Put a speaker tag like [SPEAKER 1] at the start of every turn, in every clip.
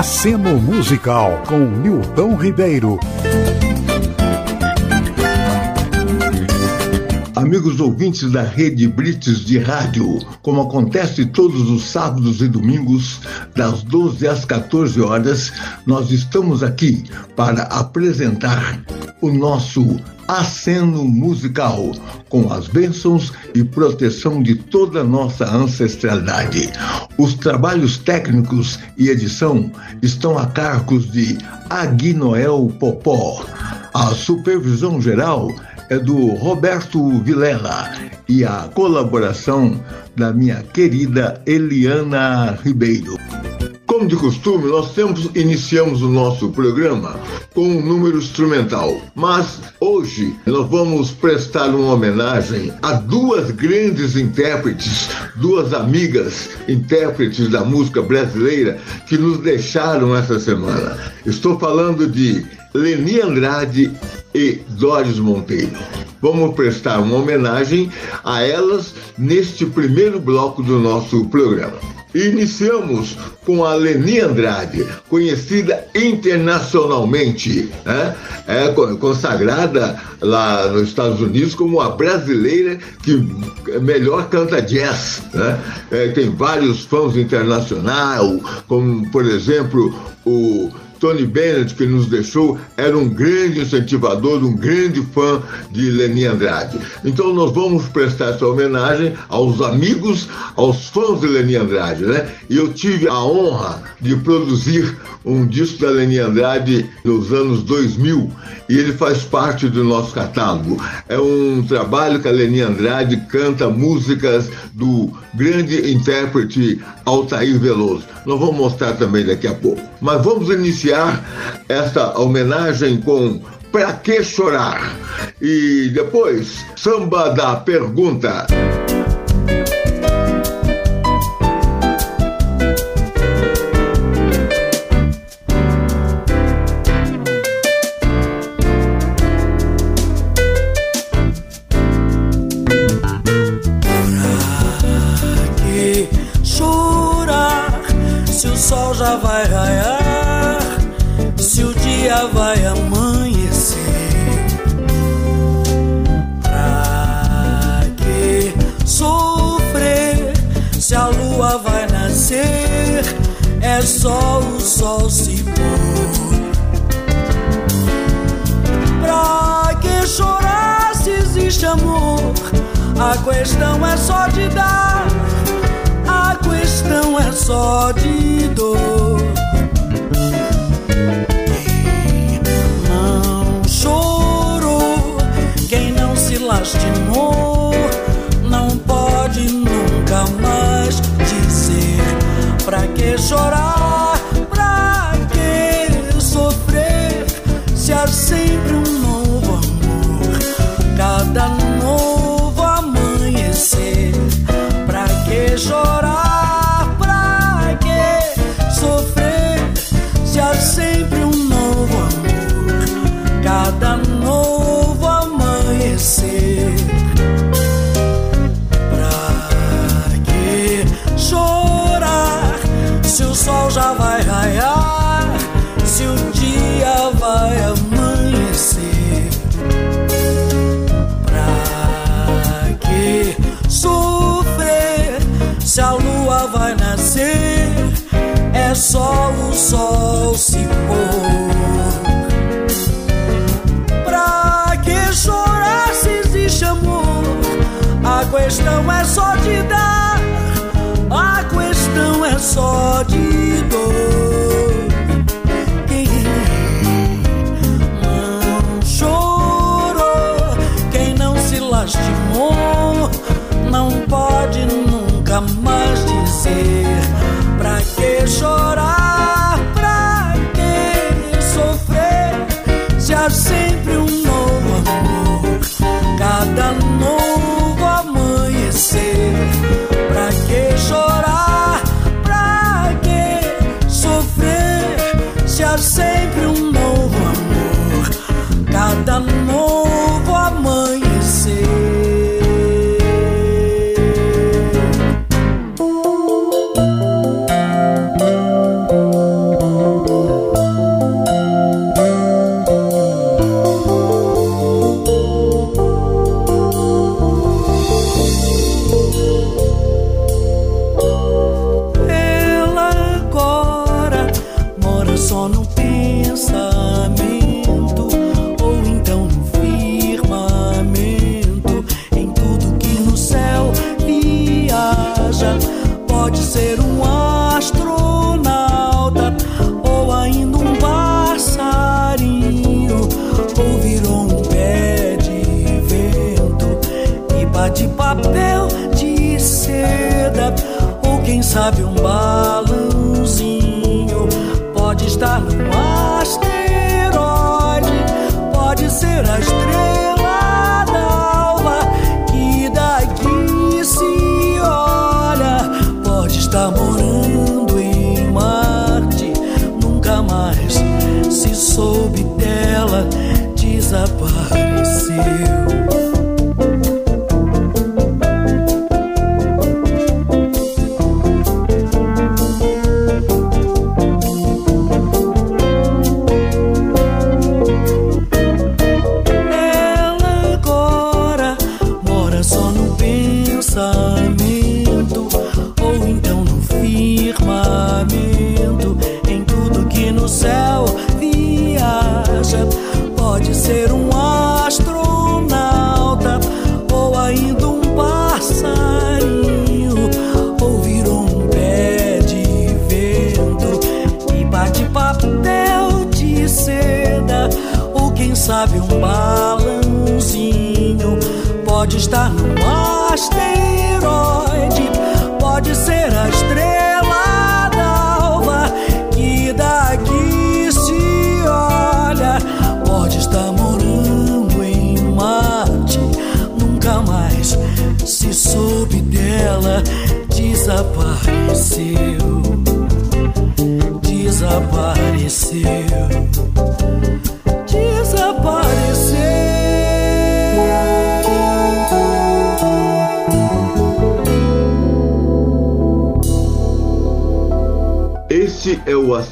[SPEAKER 1] Aceno Musical com Nilton Ribeiro.
[SPEAKER 2] Amigos ouvintes da Rede Brits de Rádio, como acontece todos os sábados e domingos, das 12 às 14 horas, nós estamos aqui para apresentar o nosso aceno musical, com as bênçãos e proteção de toda nossa ancestralidade. Os trabalhos técnicos e edição estão a cargos de Aguinoel Popó. A supervisão geral é do Roberto Vilela e a colaboração da minha querida Eliana Ribeiro. Como de costume, nós sempre iniciamos o nosso programa com um número instrumental, mas hoje nós vamos prestar uma homenagem a duas grandes intérpretes, duas amigas intérpretes da música brasileira que nos deixaram essa semana. Estou falando de Leni Andrade e Doris Monteiro. Vamos prestar uma homenagem a elas neste primeiro bloco do nosso programa. Iniciamos com a Leni Andrade, conhecida internacionalmente, né? é consagrada lá nos Estados Unidos como a brasileira que melhor canta jazz. Né? É, tem vários fãs internacionais, como por exemplo o Tony Bennett, que nos deixou, era um grande incentivador, um grande fã de Leni Andrade. Então nós vamos prestar essa homenagem aos amigos, aos fãs de Leni Andrade, né? E eu tive a honra de produzir um disco da Leni Andrade nos anos 2000 e ele faz parte do nosso catálogo. É um trabalho que a Leni Andrade canta músicas do grande intérprete Altair Veloso. Nós vamos mostrar também daqui a pouco. Mas vamos iniciar esta homenagem com Pra que chorar? E depois, samba da pergunta.
[SPEAKER 3] Só o sol se pôr. Pra que chorar se existe amor? A questão é só de dar, a questão é só de dor. Quem não chorou, quem não se lastimou, não pode nunca mais dizer pra que chorar. Só o sol se pôr. Pra que chorar se existe amor? A questão é só de dar, a questão é só de dor. Quem não chorou, quem não se lastimou, não pode nunca mais dizer que chorar.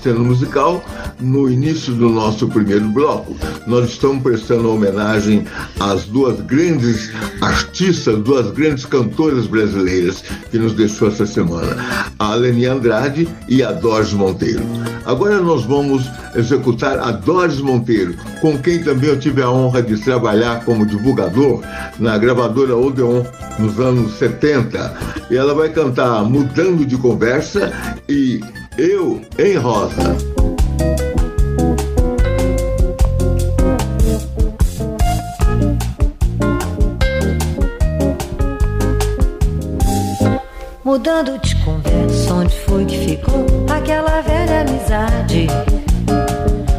[SPEAKER 2] Cena musical, no início do nosso primeiro bloco, nós estamos prestando homenagem às duas grandes artistas, duas grandes cantoras brasileiras que nos deixou essa semana, a Leni Andrade e a Doris Monteiro. Agora nós vamos executar a Doris Monteiro, com quem também eu tive a honra de trabalhar como divulgador na gravadora Odeon nos anos 70. E ela vai cantar Mudando de Conversa e eu em Rosa.
[SPEAKER 4] Mudando de conversa, onde foi que ficou aquela velha amizade?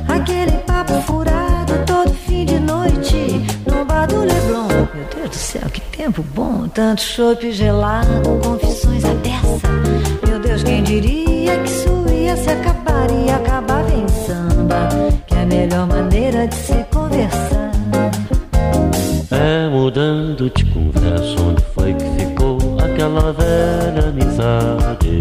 [SPEAKER 4] Aquele papo furado todo fim de noite no bar do Leblon. Meu Deus do céu, que tempo bom! Tanto chope gelado, confissões à peça. Deus, quem diria que isso ia se acabar e acabava em samba? Que é a melhor maneira de se conversar.
[SPEAKER 5] É mudando de conversa, onde foi que ficou aquela velha amizade?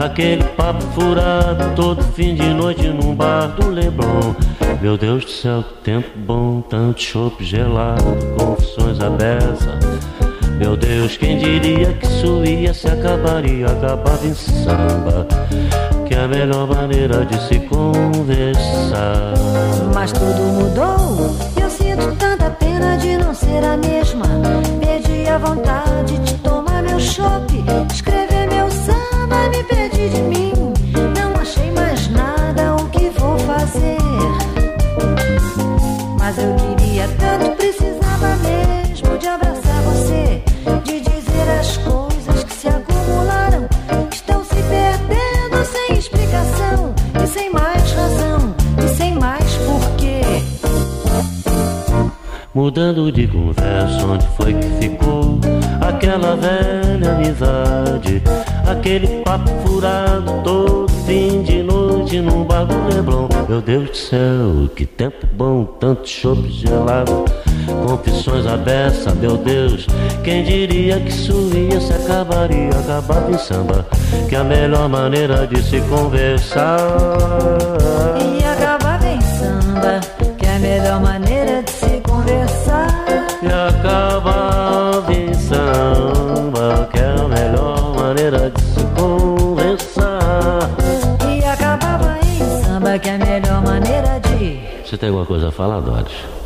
[SPEAKER 5] Aquele papo furado todo fim de noite num bar do Leblon. Meu Deus do céu, que tempo bom, tanto chope gelado, confissões abertas. Meu Deus, quem diria que isso ia se acabar e acabava em samba? Que é a melhor maneira de se conversar.
[SPEAKER 4] Mas tudo mudou, eu sinto tanta pena de não ser a mesma. Perdi a vontade de tomar meu chope,
[SPEAKER 5] Mudando de conversa, onde foi que ficou aquela velha amizade? Aquele papo furado todo fim de noite num bar do Leblon. Meu Deus do céu, que tempo bom, tanto chope gelado, confissões abertas, meu Deus. Quem diria que isso ia se acabar e acabar em samba? Que a melhor maneira de se conversar.
[SPEAKER 4] E acabava em samba, que é a melhor maneira
[SPEAKER 5] alguma coisa a falar, Doris?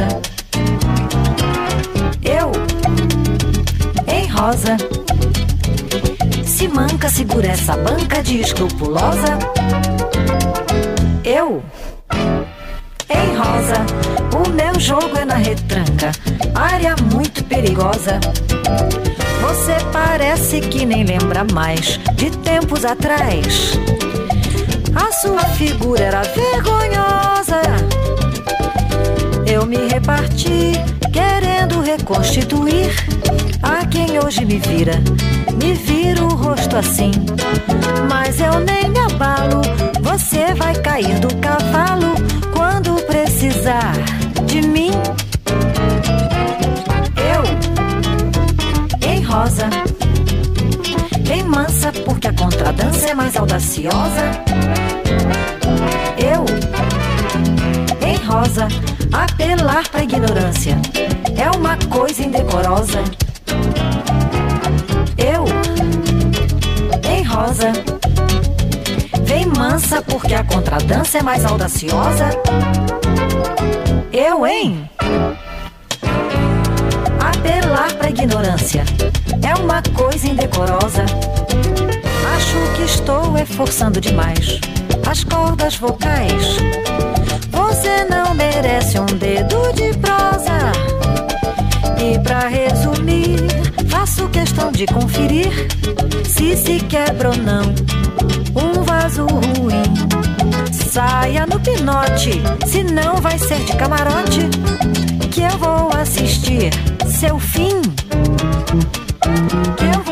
[SPEAKER 4] Perigosa. Eu, em rosa, se manca, segura essa banca de escrupulosa. Eu, em rosa, o meu jogo é na retranca, área muito perigosa. Você parece que nem lembra mais de tempos atrás. A sua figura era vergonhosa. Eu me reparti, querendo reconstituir a quem hoje me vira. Me vira o rosto assim, mas eu nem me abalo. Você vai cair do cavalo quando precisar de mim. Eu, em rosa, em mansa, porque a contradança é mais audaciosa. Eu, em rosa, apelar pra ignorância é uma coisa indecorosa. Eu, em rosa, vem mansa porque a contradança é mais audaciosa. Eu, hein? Apelar pra ignorância é uma coisa indecorosa. Acho que estou esforçando demais as cordas vocais. Você não merece um dedo de prosa. E pra resumir, faço questão de conferir se se quebra ou não um vaso ruim. Saia no pinote, se não vai ser de camarote que eu vou assistir seu fim. Que eu vou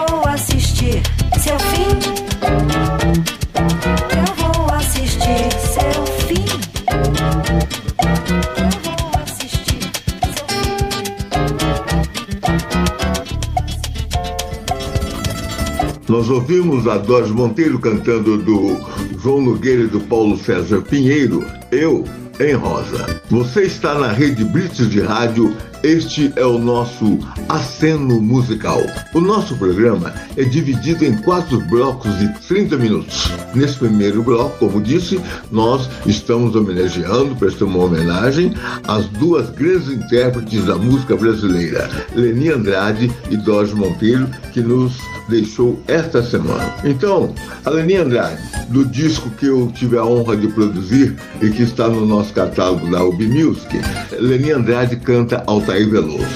[SPEAKER 2] Nós ouvimos a Doris Monteiro cantando do João Nogueira e do Paulo César Pinheiro, Eu em Rosa. Você está na rede Brits de Rádio, este é o nosso aceno musical. O nosso programa é dividido em quatro blocos de 30 minutos. Nesse primeiro bloco, como disse, nós estamos homenageando, prestamos uma homenagem às duas grandes intérpretes da música brasileira, Leni Andrade e Doris Monteiro, que nos deixou esta semana. Então, a Leni Andrade, do disco que eu tive a honra de produzir e que está no nosso catálogo da UB Music, Leni Andrade canta Altair Veloso.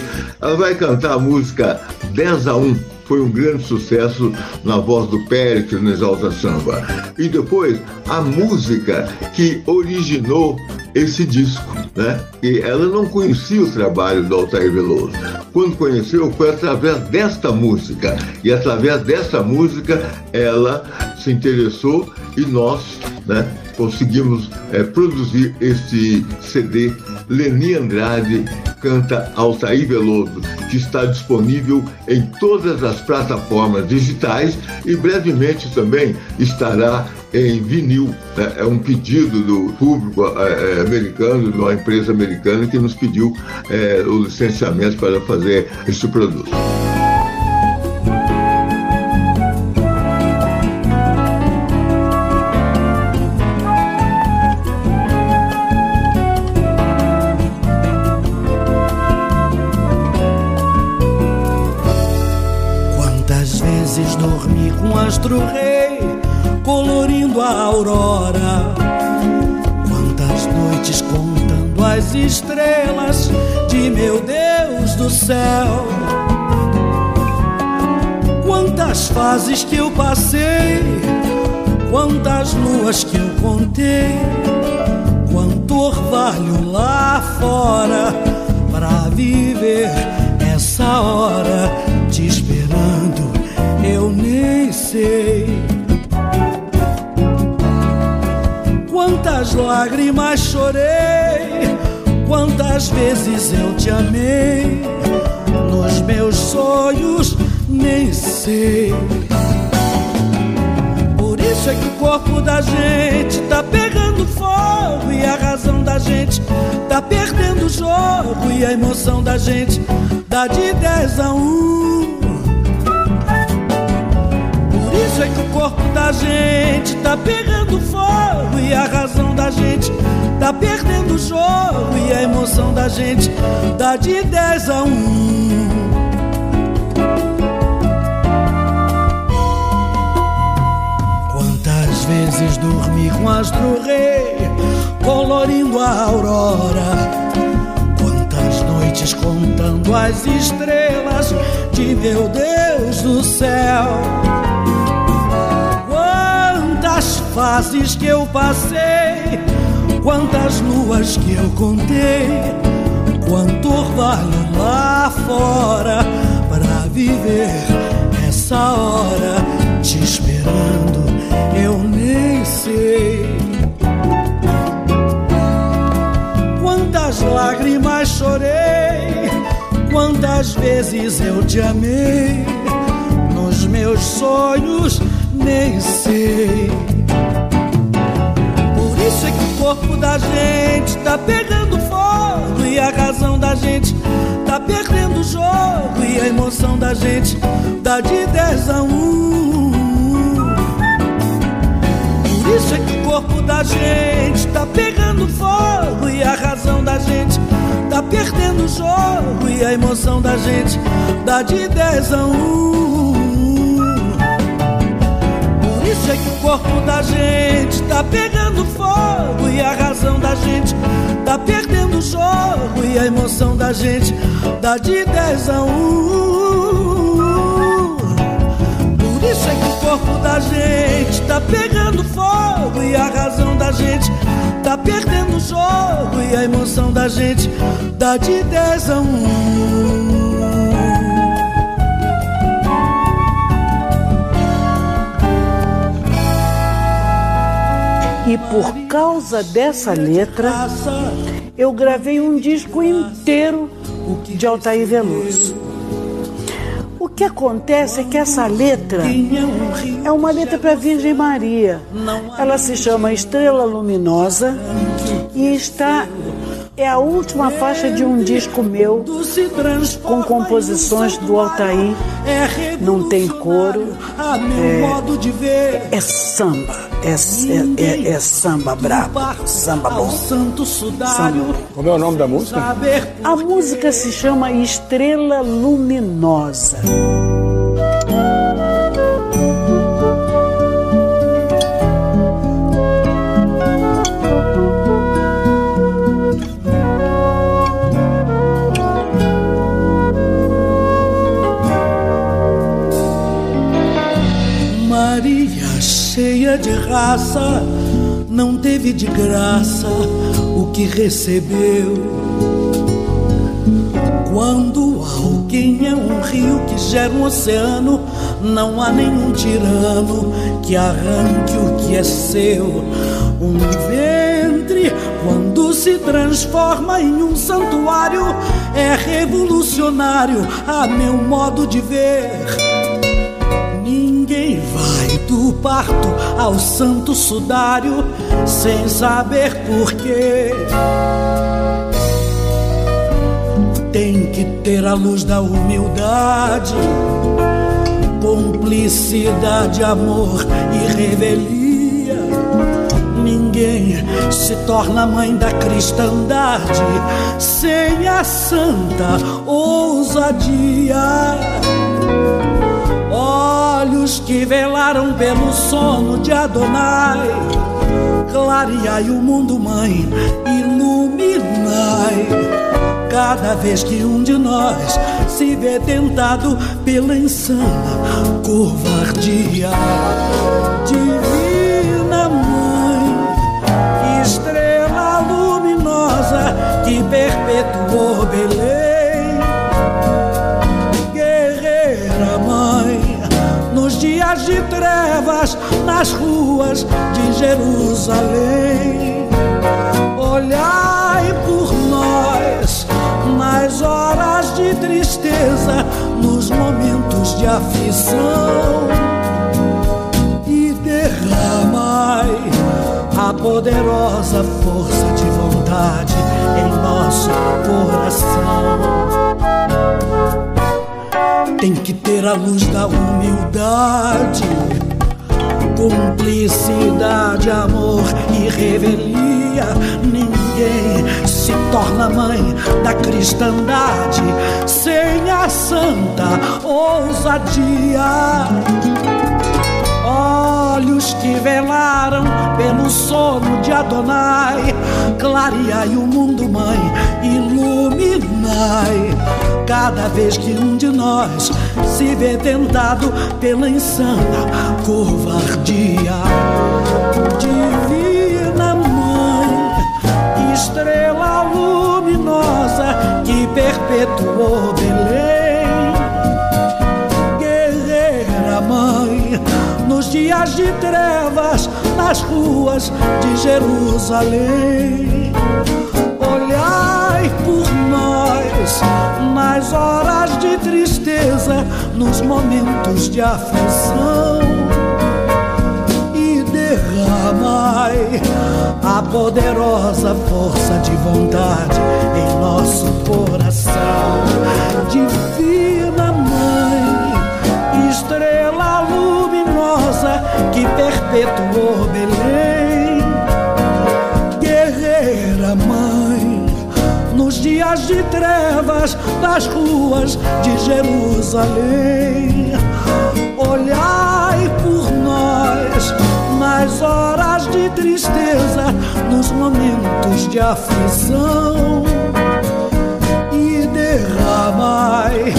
[SPEAKER 2] Ela vai cantar a música 10 a 1 foi um grande sucesso na voz do Péricles no Exalta Samba. E depois, a música que originou esse disco, né? E ela não conhecia o trabalho do Altair Veloso. Quando conheceu, foi através desta música. E através dessa música, ela se interessou e nós, né? Conseguimos é, produzir este CD Leni Andrade canta Altair Veloso, que está disponível em todas as plataformas digitais e brevemente também estará em vinil. Né? É um pedido do público é, americano, de uma empresa americana que nos pediu é, o licenciamento para fazer este produto.
[SPEAKER 3] Luas que eu contei, quanto orvalho lá fora pra viver essa hora te esperando, eu nem sei. Quantas lágrimas chorei, quantas vezes eu te amei, nos meus sonhos nem sei. Por isso é que o corpo da gente tá pegando fogo e a razão da gente tá perdendo o jogo e a emoção da gente dá de 10 a 1. corpo da gente tá pegando fogo e a razão da gente tá perdendo o jogo e a emoção da gente dá de 10 a 1. Quantas vezes dormi com astro rei colorindo a aurora? Quantas noites contando as estrelas de meu Deus do céu? Quantas fases que eu passei, quantas luas que eu contei, quanto orvalho lá fora para viver essa hora te esperando, eu nem sei. Quantas lágrimas chorei, quantas vezes eu te amei, nos meus sonhos nem sei. Por isso é que o corpo da gente tá pegando fogo e a razão da gente tá perdendo o jogo e a emoção da gente dá de 10 a 1. Isso é que o corpo da gente tá pegando fogo e a razão da gente tá perdendo o jogo e a emoção da gente dá de 10 a 1. Por isso é que o corpo da gente tá pegando fogo e a razão da gente tá perdendo o jogo e a emoção da gente dá de 10 a 1. Corpo da gente tá pegando fogo e a razão da gente tá perdendo o jogo e a emoção da gente dá de 10 a 1.
[SPEAKER 6] E por causa dessa letra, eu gravei um disco inteiro de Altair Veloso. Que acontece é que essa letra é uma letra para a Virgem Maria. Ela se chama Estrela Luminosa e está é a última faixa de um disco meu com composições do Altair. Não tem coro, é, é samba, é, é, é, é samba brabo, samba bom. Samba.
[SPEAKER 7] Como é o nome da música?
[SPEAKER 6] A música se chama Estrela Luminosa.
[SPEAKER 3] De raça, não teve de graça o que recebeu. Quando alguém é um rio que gera um oceano, não há nenhum tirano que arranque o que é seu. Um ventre, quando se transforma em um santuário, é revolucionário, a meu modo de ver. Ninguém vai do parto ao santo sudário sem saber porquê. Tem que ter a luz da humildade, cumplicidade, amor e revelia. Ninguém se torna mãe da cristandade sem a santa ousadia olhos que velaram pelo sono de Adonai. Clareai o mundo, mãe, iluminai. Cada vez que um de nós se vê tentado pela insana covardia. Divina Mãe, estrela luminosa que perpetuou Belém. De trevas, nas ruas de Jerusalém. Olhai por nós nas horas de tristeza, nos momentos de aflição e derramai a poderosa força de vontade em nosso coração. Tem que ter a luz da humildade, cumplicidade, amor e revelia. Ninguém se torna mãe da cristandade sem a santa ousadia olhos que velaram pelo sono de Adonai, clareai o mundo, mãe, iluminai. Cada vez que um de nós se vê tentado pela insana covardia, divina mãe, estrela luminosa que perpetuou Belém dias de trevas, nas ruas de Jerusalém. Olhai por nós nas horas de tristeza, nos momentos de aflição. E derramai a poderosa força de vontade em nosso coração. Divina que perpetuou Belém. Guerreira mãe, nos dias de trevas das ruas de Jerusalém, olhai por nós nas horas de tristeza, nos momentos de aflição e derramai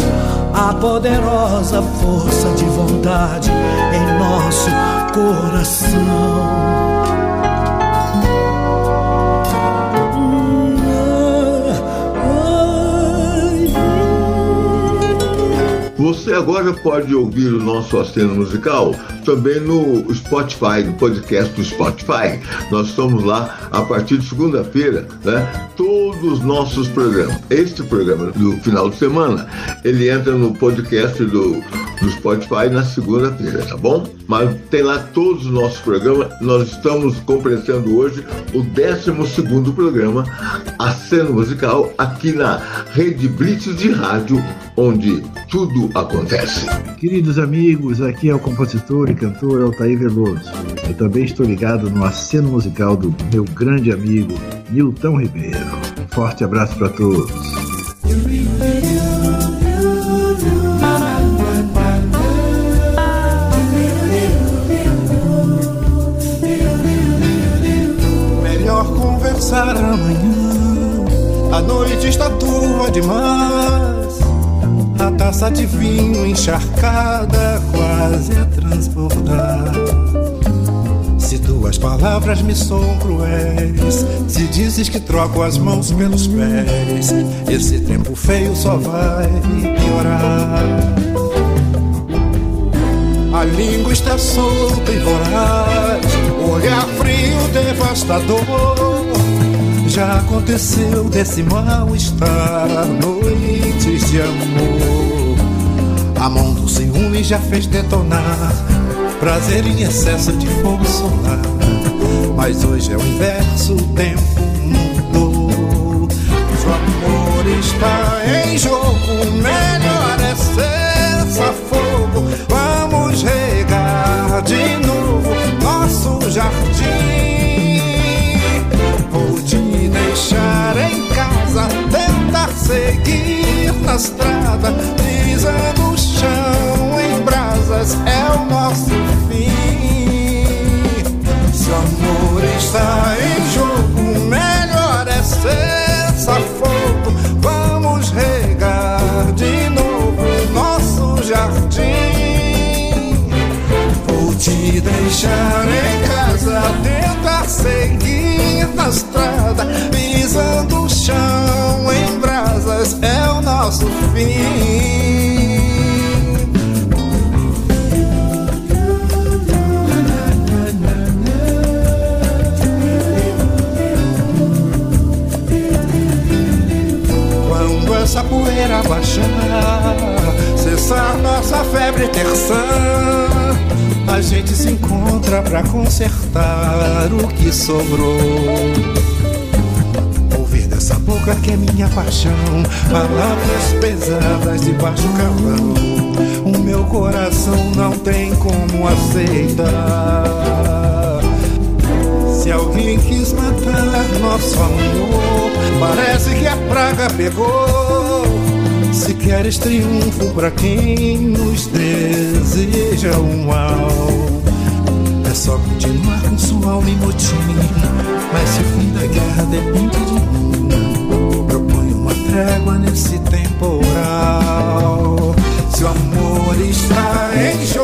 [SPEAKER 3] a poderosa força de vontade em nosso coração.
[SPEAKER 2] Você agora pode ouvir o nosso aceno musical também no Spotify, no podcast do Spotify. Nós estamos lá a partir de segunda-feira, né? Todos os nossos programas. Este programa do final de semana, ele entra no podcast do no Spotify na segunda-feira, tá bom? Mas tem lá todos os nossos programas. Nós estamos compreendendo hoje o 12 programa, a cena musical, aqui na Rede Blitz de Rádio, onde tudo acontece.
[SPEAKER 7] Queridos amigos, aqui é o compositor e cantor Altair Veloso. Eu também estou ligado no aceno musical do meu grande amigo Nilton Ribeiro. Forte abraço para todos.
[SPEAKER 8] passar amanhã. A noite está turva demais. Taça de vinho encharcada quase a transbordar. Se tuas palavras me são cruéis, se dizes que troco as mãos pelos pés, esse tempo feio só vai piorar. A língua está solta e voraz, olhar frio devastador já aconteceu desse mal-estar noites de amor. A mão do ciúme já fez detonar prazer em excesso de fogo solar. Mas hoje é o inverso, o tempo mudou. O amor está em jogo, melhor é ser fogo. Vamos regar de novo nosso jardim deixar em casa, tentar seguir na estrada, pisando o chão em brasas, é o nosso fim. Se o amor está em jogo, melhor é ser fogo. Vamos regar de novo nosso jardim. Vou te deixar em casa, tentar seguir na estrada pisando o chão em brasas é o nosso fim. Quando essa poeira baixar, cessar nossa febre terçã. A gente se encontra pra consertar o que sobrou boca que é minha paixão. Palavras pesadas de baixo calão. O meu coração não tem como aceitar. Se alguém quis matar nosso amor, parece que a praga pegou. Se queres triunfo para quem nos deseja um mal é só continuar com sua alma em motim. Mas se o fim da guerra depende de mim, proponho uma trégua nesse temporal. Se o amor está em jogo,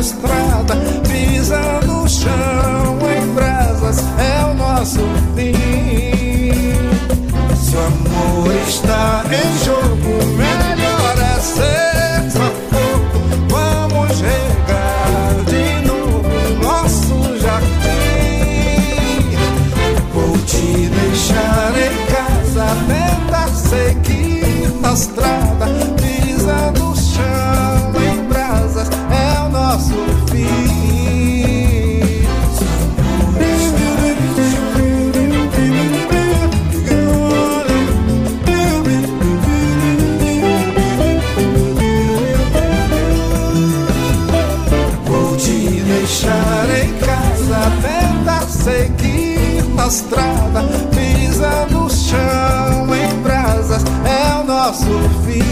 [SPEAKER 8] estrada, pisando chão em brasas é o nosso fim. Se o amor está em jogo, estrada, pisa no chão em brasas, é o nosso fim.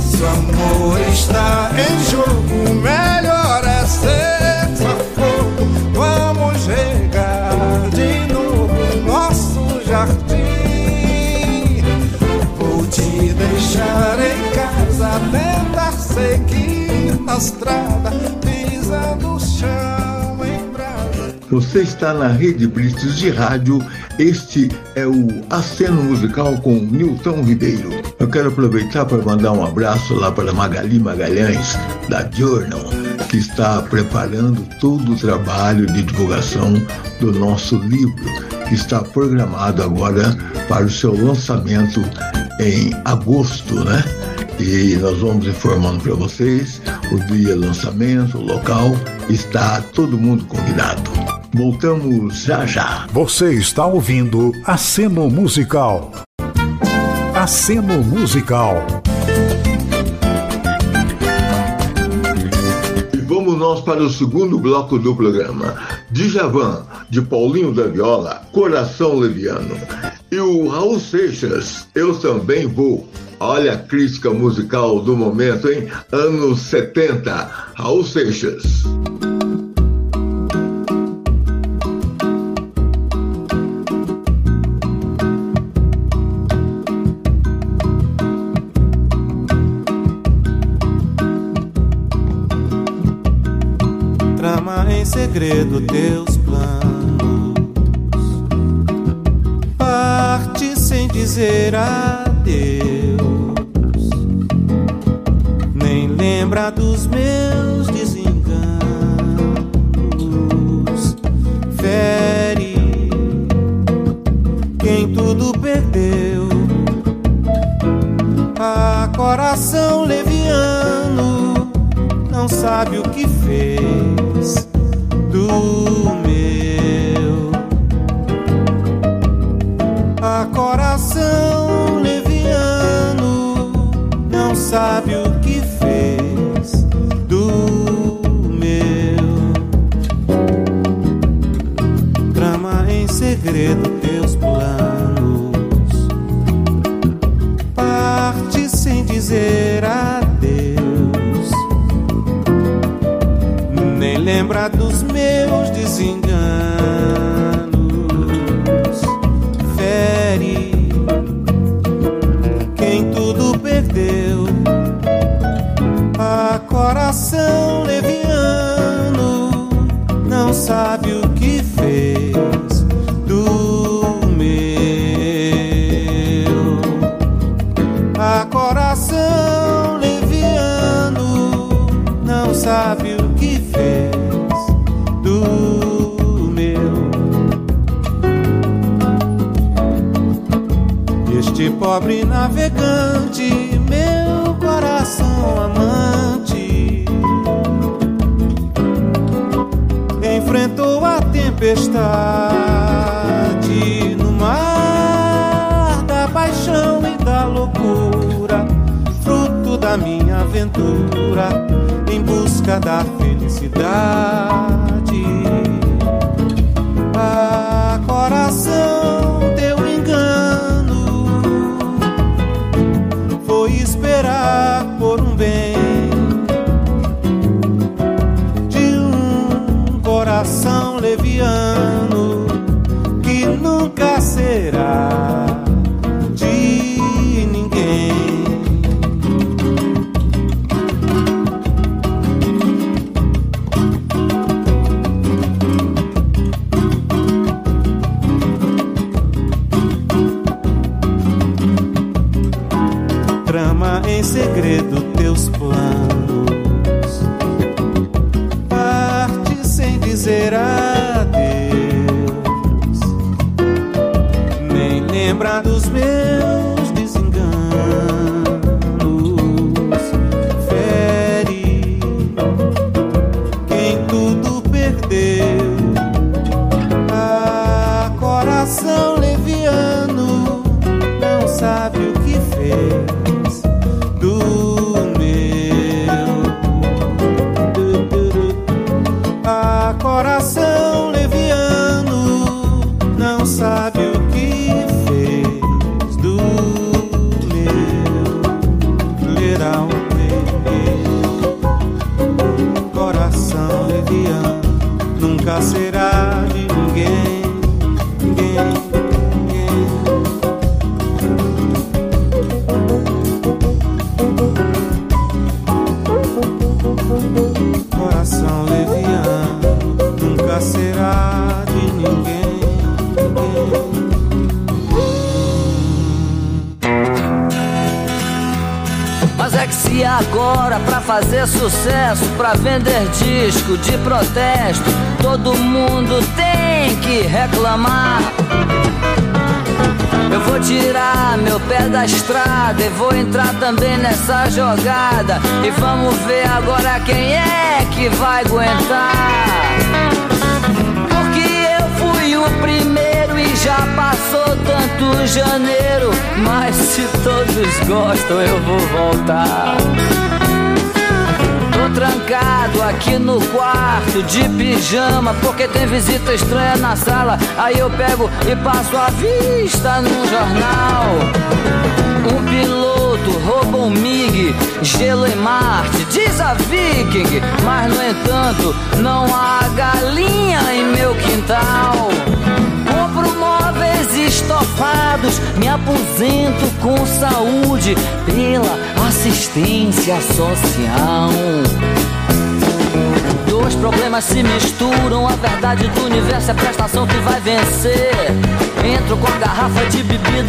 [SPEAKER 8] Se o amor está em jogo, melhor é ser fogo. Vamos regar de novo nosso jardim. Vou te deixar em casa, tentar seguir na estrada, pisa no chão.
[SPEAKER 2] Você está na Rede Blitz de Rádio. Este é o Aceno Musical com Nilton Ribeiro. Eu quero aproveitar para mandar um abraço lá para Magali Magalhães, da Journal, que está preparando todo o trabalho de divulgação do nosso livro, que está programado agora para o seu lançamento em agosto, né? E nós vamos informando para vocês o dia lançamento, o local, está todo mundo convidado. Voltamos já já.
[SPEAKER 1] Você está ouvindo Aceno Musical. Aceno Musical.
[SPEAKER 2] E vamos nós para o segundo bloco do programa. Djavan, de Paulinho da Viola, Coração Leviano. E o Raul Seixas, Eu Também Vou. Olha a crítica musical do momento, hein? Anos 70, Raul Seixas.
[SPEAKER 9] Segredo teus planos. Parte sem dizer adeus, nem lembra dos meus desenganos. Fere quem tudo perdeu. A coração leviano não sabe o que fez do meu. A coração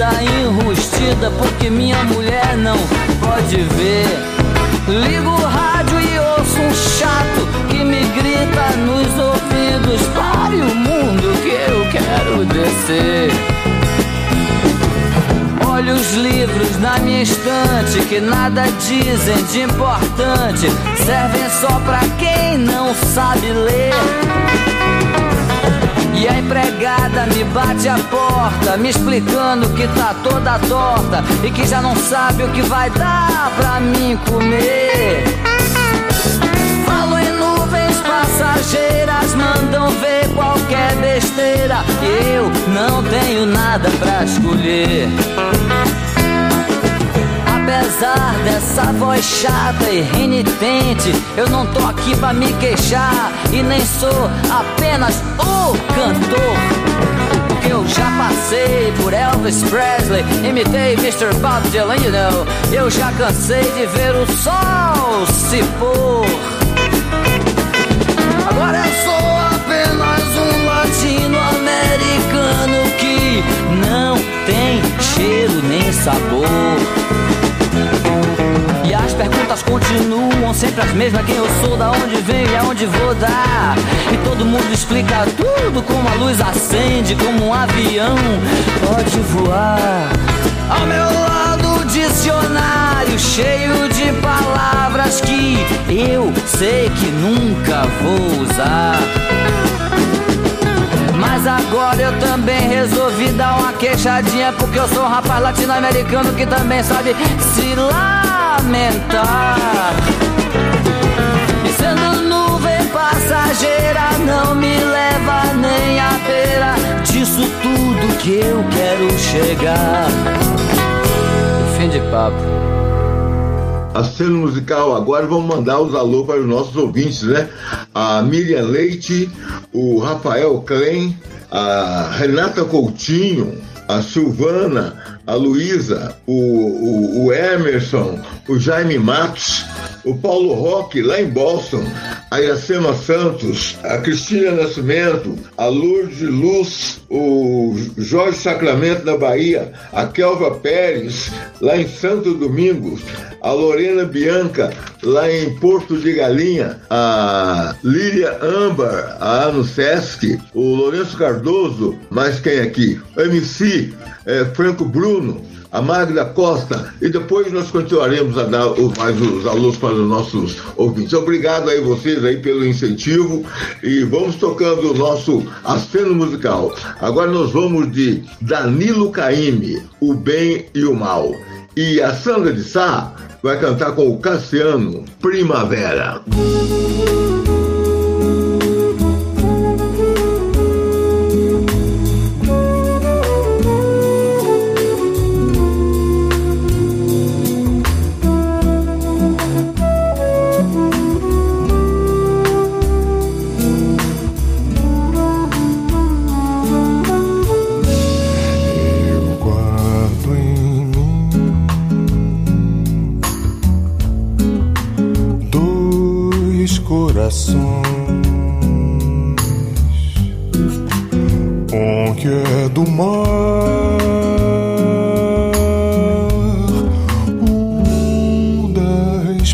[SPEAKER 10] bebida enrustida, porque minha mulher não pode ver. Ligo o rádio e ouço um chato que me grita nos ouvidos: Pare o mundo que eu quero descer. Olho os livros na minha estante que nada dizem de importante, servem só pra quem não sabe ler. E a empregada me bate a porta, me explicando que tá toda torta e que já não sabe o que vai dar pra mim comer. Falo em nuvens passageiras, mandam ver qualquer besteira. E eu não tenho nada pra escolher. Apesar dessa voz chata e renitente, eu não tô aqui pra me queixar e nem sou apenas o cantor. Porque eu já passei por Elvis Presley, imitei Mr. Bob Dylan, you know. Eu já cansei de ver o sol se pôr. Agora eu sou apenas um latino-americano que não tem cheiro nem sabor. As perguntas continuam sempre as mesmas: quem eu sou, da onde venho e aonde vou dar. E todo mundo explica tudo como a luz acende, como um avião pode voar. Ao meu lado, dicionário cheio de palavras que eu sei que nunca vou usar. Mas agora eu também resolvi dar uma queixadinha Porque eu sou um rapaz latino-americano que também sabe se lamentar. Sendo nuvem passageira não me leva nem à beira Disso tudo que eu quero chegar. Fim de papo.
[SPEAKER 11] A cena musical agora vamos mandar os alô para os nossos ouvintes, né? A Miriam Leite, o Rafael Klein, a Renata Coutinho, a Silvana, a Luísa, o, o, o, Emerson, o Jaime Matos, o Paulo Roque lá em Boston, a Iracema Santos, a Cristina Nascimento, a Lourdes Luz, o Jorge Sacramento da Bahia, a Kelva Pérez, lá em Santo Domingos, a Lorena Bianca, lá em Porto de Galinha, a Lília Ambar, lá no Sesc, o Lourenço Cardoso, mais quem aqui? O MC é, Franco Bruno, a Magda Costa, e depois nós continuaremos a dar mais os alunos para os nossos ouvintes. Obrigado aí vocês aí pelo incentivo e vamos tocando o nosso aceno musical. Agora nós vamos de Danilo Caime, O Bem e o Mal. E a Sandra de Sá vai cantar com o Cassiano, Primavera.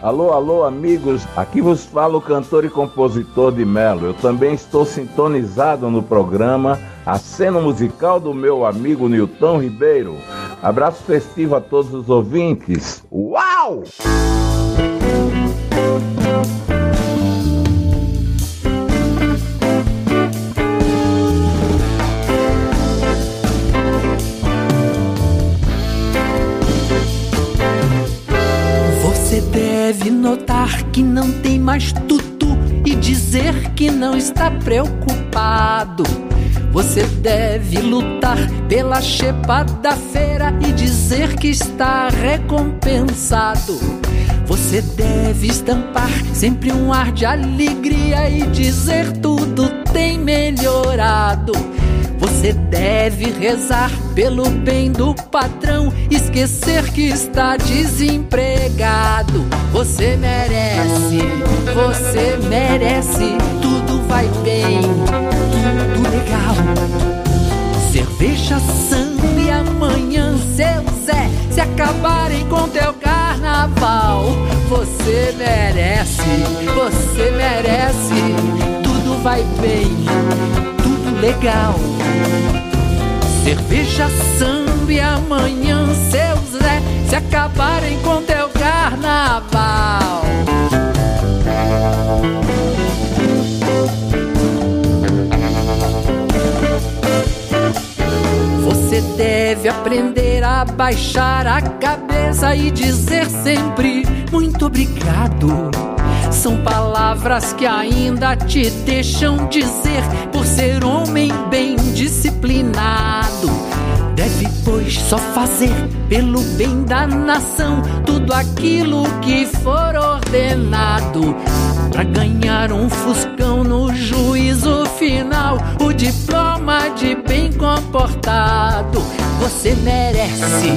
[SPEAKER 12] Alô, alô, amigos. Aqui vos fala o cantor e compositor de Melo. Eu também estou sintonizado no programa A Cena Musical do meu amigo Nilton Ribeiro. Abraço festivo a todos os ouvintes. Uau!
[SPEAKER 13] Deve notar que não tem mais tutu e dizer que não está preocupado. Você deve lutar pela chepa da feira e dizer que está recompensado. Você deve estampar sempre um ar de alegria e dizer tudo tem melhorado. Você deve rezar pelo bem do patrão, esquecer que está desempregado. Você merece, você merece, tudo vai bem, tudo legal. Cerveja, samba e amanhã, seu Zé, se acabarem com teu carnaval. Você merece, você merece, tudo vai bem, legal. Cerveja, samba e amanhã, seu Zé, se acabarem com é teu carnaval. Você deve aprender a baixar a cabeça e dizer sempre muito obrigado são palavras que ainda te deixam dizer por ser homem bem disciplinado. Deve, pois, só fazer pelo bem da nação tudo aquilo que for ordenado. Pra ganhar um fuscão no juízo final, o diploma de bem comportado. Você merece,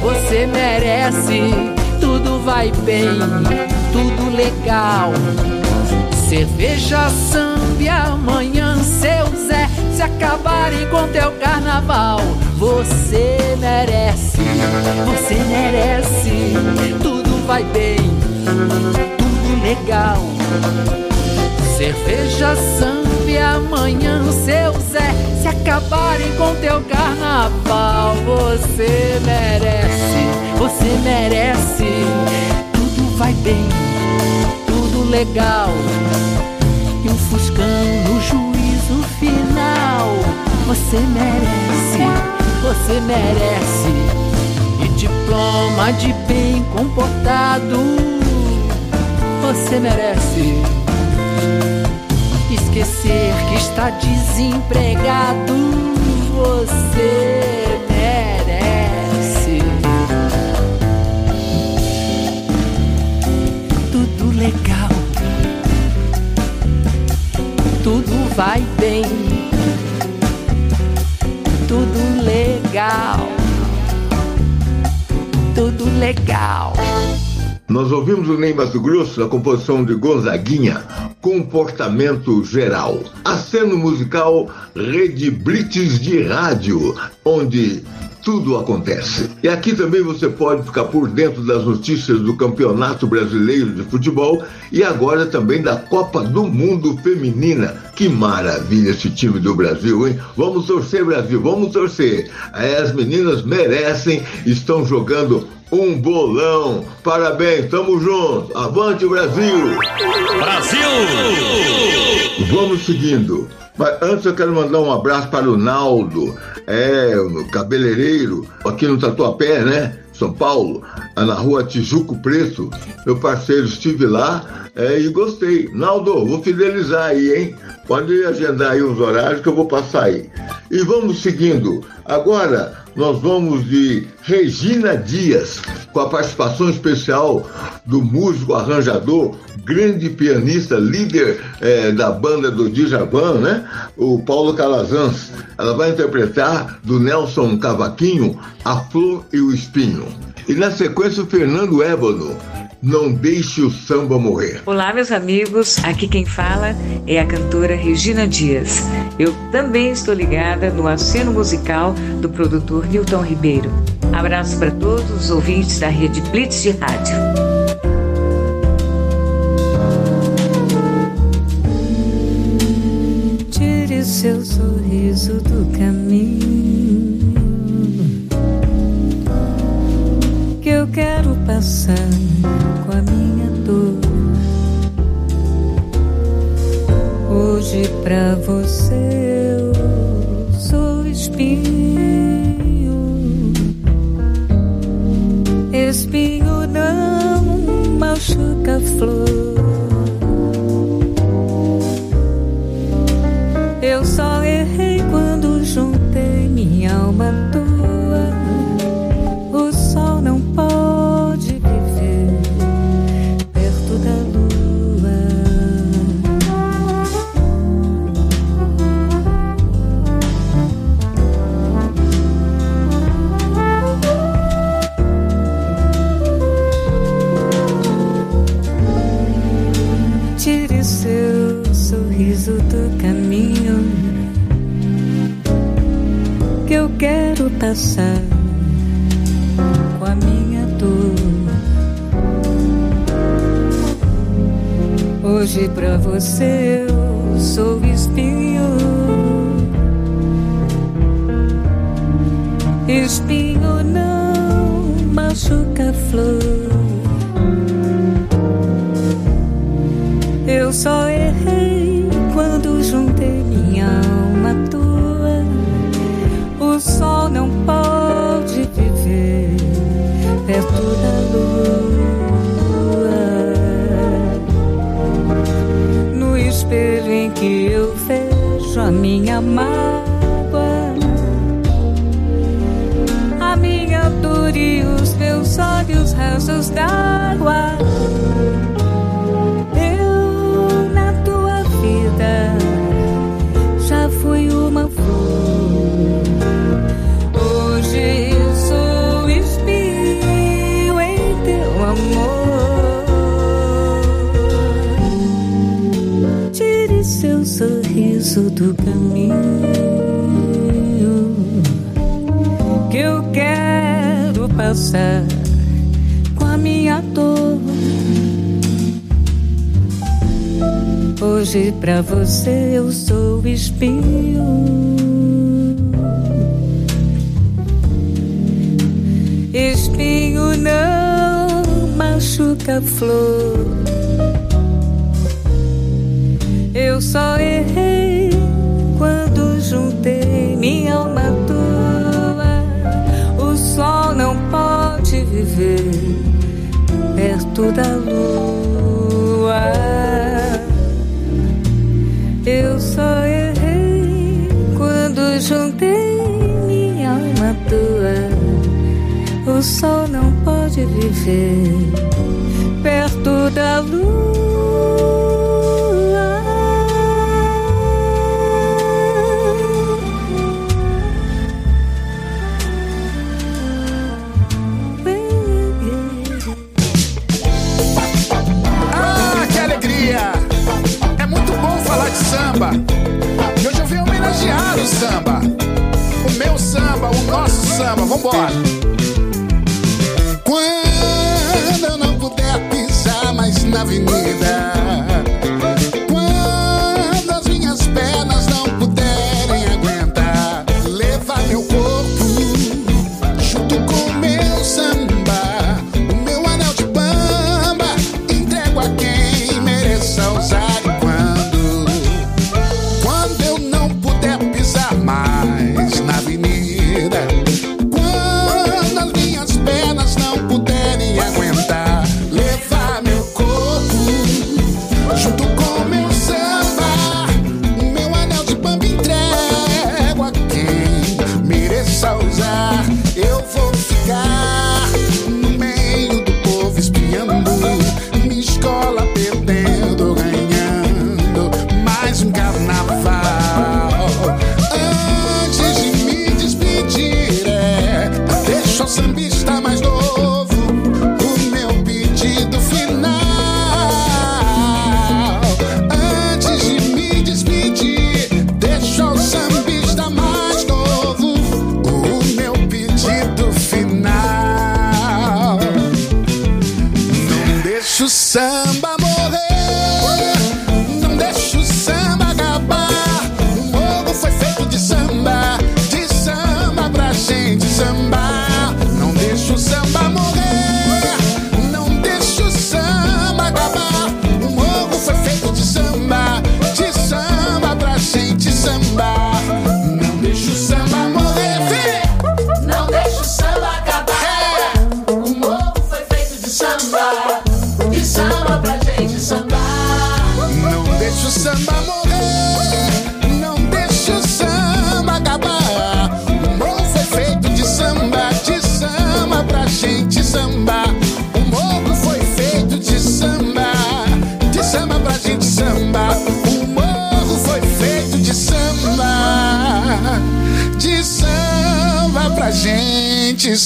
[SPEAKER 13] você merece, tudo vai bem, tudo legal. Cerveja, samba amanhã, seu Zé, se acabarem com teu carnaval. Você merece, você merece, tudo vai bem, tudo legal. Cerveja, samba amanhã, seu Zé, se acabarem com teu carnaval. Você merece, você merece, vai bem, tudo legal. E um fuscão no juízo final. Você merece, você merece. E diploma de bem comportado. Você merece. Esquecer que está desempregado. Você legal. Tudo vai bem. Tudo legal. Tudo legal.
[SPEAKER 2] Nós ouvimos o Ney Mato Grosso, a composição de Gonzaguinha, Comportamento Geral. Aceno musical Rede Blitz de Rádio, onde tudo acontece. E aqui também você pode ficar por dentro das notícias do Campeonato Brasileiro de Futebol e agora também da Copa do Mundo Feminina. Que maravilha esse time do Brasil, hein? Vamos torcer, Brasil, vamos torcer. As meninas merecem, estão jogando um bolão. Parabéns, tamo junto. Avante, Brasil!
[SPEAKER 14] Brasil!
[SPEAKER 2] Vamos seguindo. Mas antes eu quero mandar um abraço para o Naldo, é, cabeleireiro, aqui no Tatuapé, né? São Paulo, na rua Tijuco Preto. Meu parceiro estive lá é, e gostei. Naldo, vou fidelizar aí, hein? Pode agendar aí os horários que eu vou passar aí. E vamos seguindo. Agora nós vamos de Regina Dias, com a participação especial do músico arranjador, grande pianista, líder é, da banda do Djavan, né? O Paulo Calazans. Ela vai interpretar do Nelson Cavaquinho A Flor e o Espinho. E na sequência o Fernando Ébano. Não deixe o samba morrer.
[SPEAKER 15] Olá, meus amigos. Aqui quem fala é a cantora Regina Dias. Eu também estou ligada no aceno musical do produtor Newton Ribeiro. Abraço para todos os ouvintes da rede Blitz de Rádio.
[SPEAKER 16] Tire seu sorriso do caminho passar com a minha dor. Hoje pra você eu sou espinho, espinho não machuca a flor. Eu só passar com a minha dor. Hoje pra você eu sou espinho, espinho não machuca flor. Eu só errei quando juntei minha alma à tua. O sol não dentro da lua. No espelho em que eu vejo a minha mágoa, a minha dor e os meus olhos rasos da passar com a minha dor. Hoje pra você eu sou espinho. Espinho não machuca flor. Eu só errei quando juntei minha alma à toa. O sol não viver perto da lua. Eu só errei quando juntei minha alma tua. O sol não pode viver perto da lua.
[SPEAKER 17] programa, vambora. Quando eu não puder pisar mais na avenida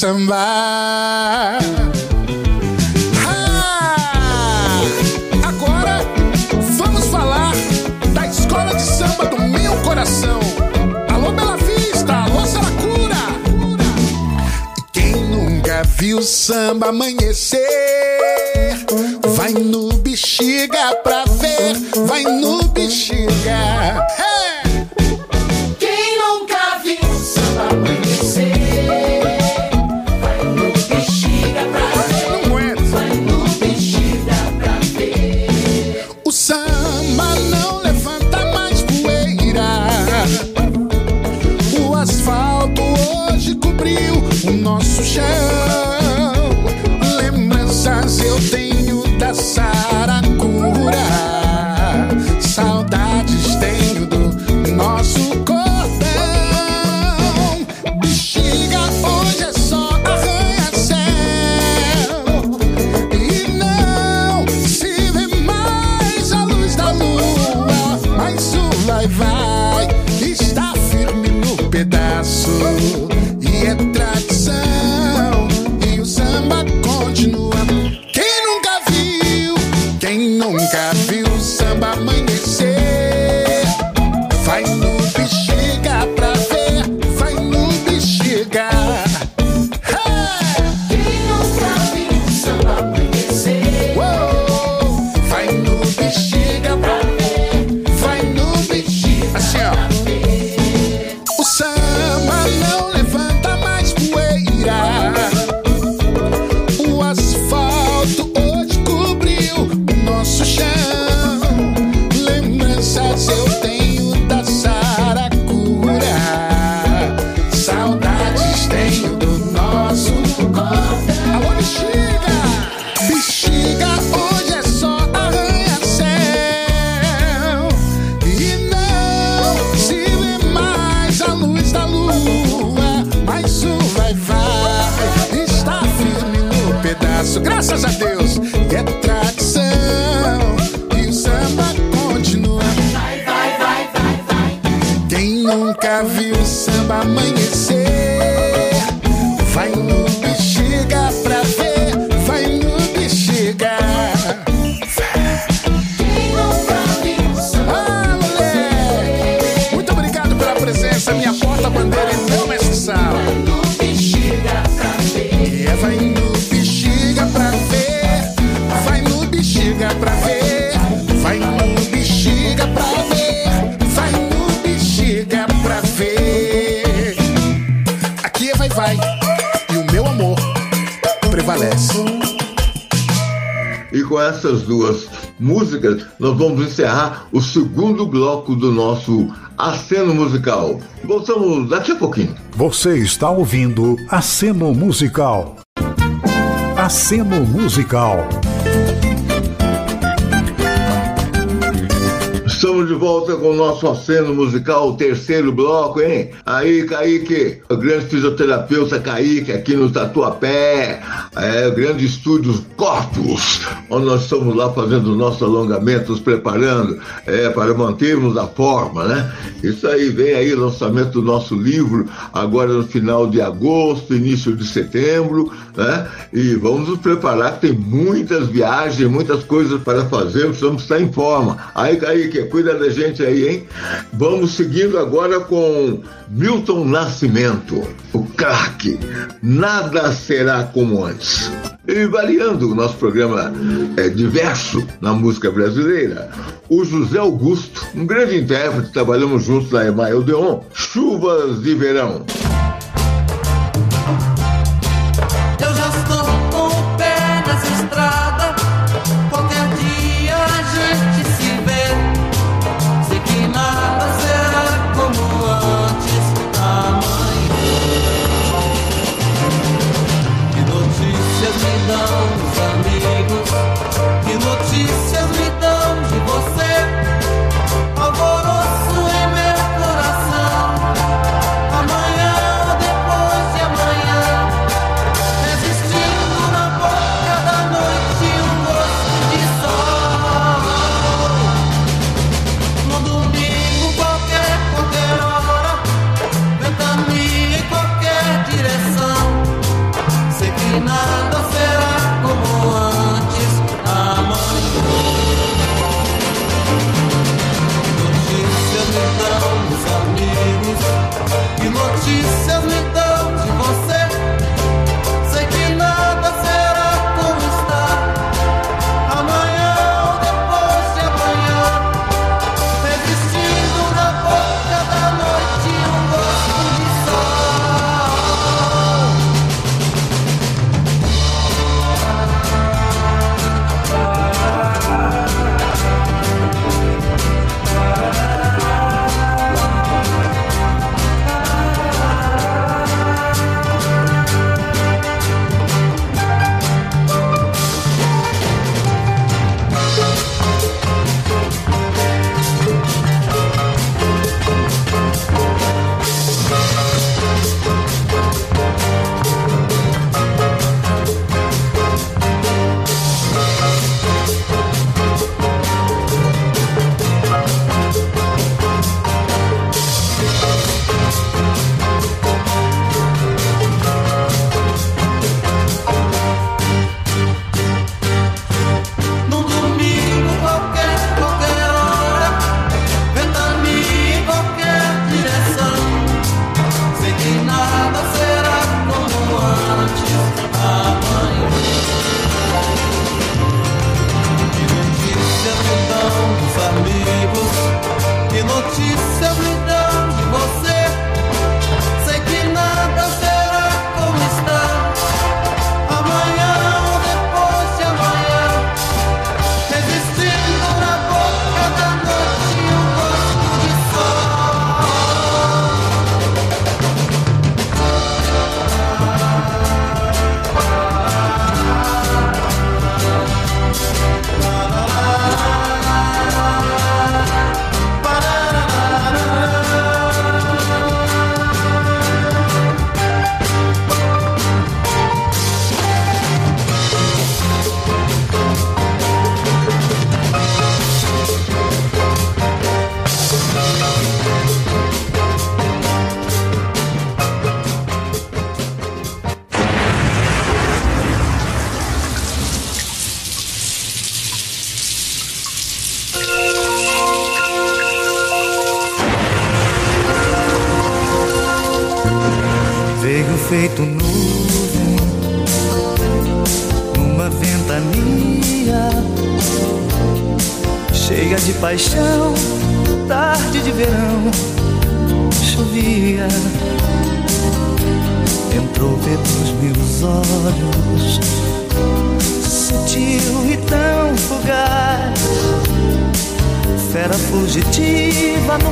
[SPEAKER 17] somebody o
[SPEAKER 2] segundo bloco do nosso aceno musical. Voltamos daqui a pouquinho.
[SPEAKER 1] Você está ouvindo Aceno Musical. Aceno Musical.
[SPEAKER 2] Estamos de volta com o nosso aceno musical, o terceiro bloco, hein? Aí, Kaique, o grande fisioterapeuta Kaique, aqui no Tatuapé, é, o grande estúdio Corpus, onde nós estamos lá fazendo nossos alongamentos, preparando é, para mantermos a forma, né? Isso aí, vem aí o lançamento do nosso livro, agora no final de agosto, início de setembro, né? E vamos nos preparar, tem muitas viagens, muitas coisas para fazer, precisamos estar em forma. Aí, Kaique, cuida da gente aí, hein? Vamos seguindo agora com Milton Nascimento, o craque. Nada será como antes. E variando o nosso programa é, diverso na música brasileira, o José Augusto, um grande intérprete, trabalhamos juntos na EMAI Odeon, Chuvas de Verão.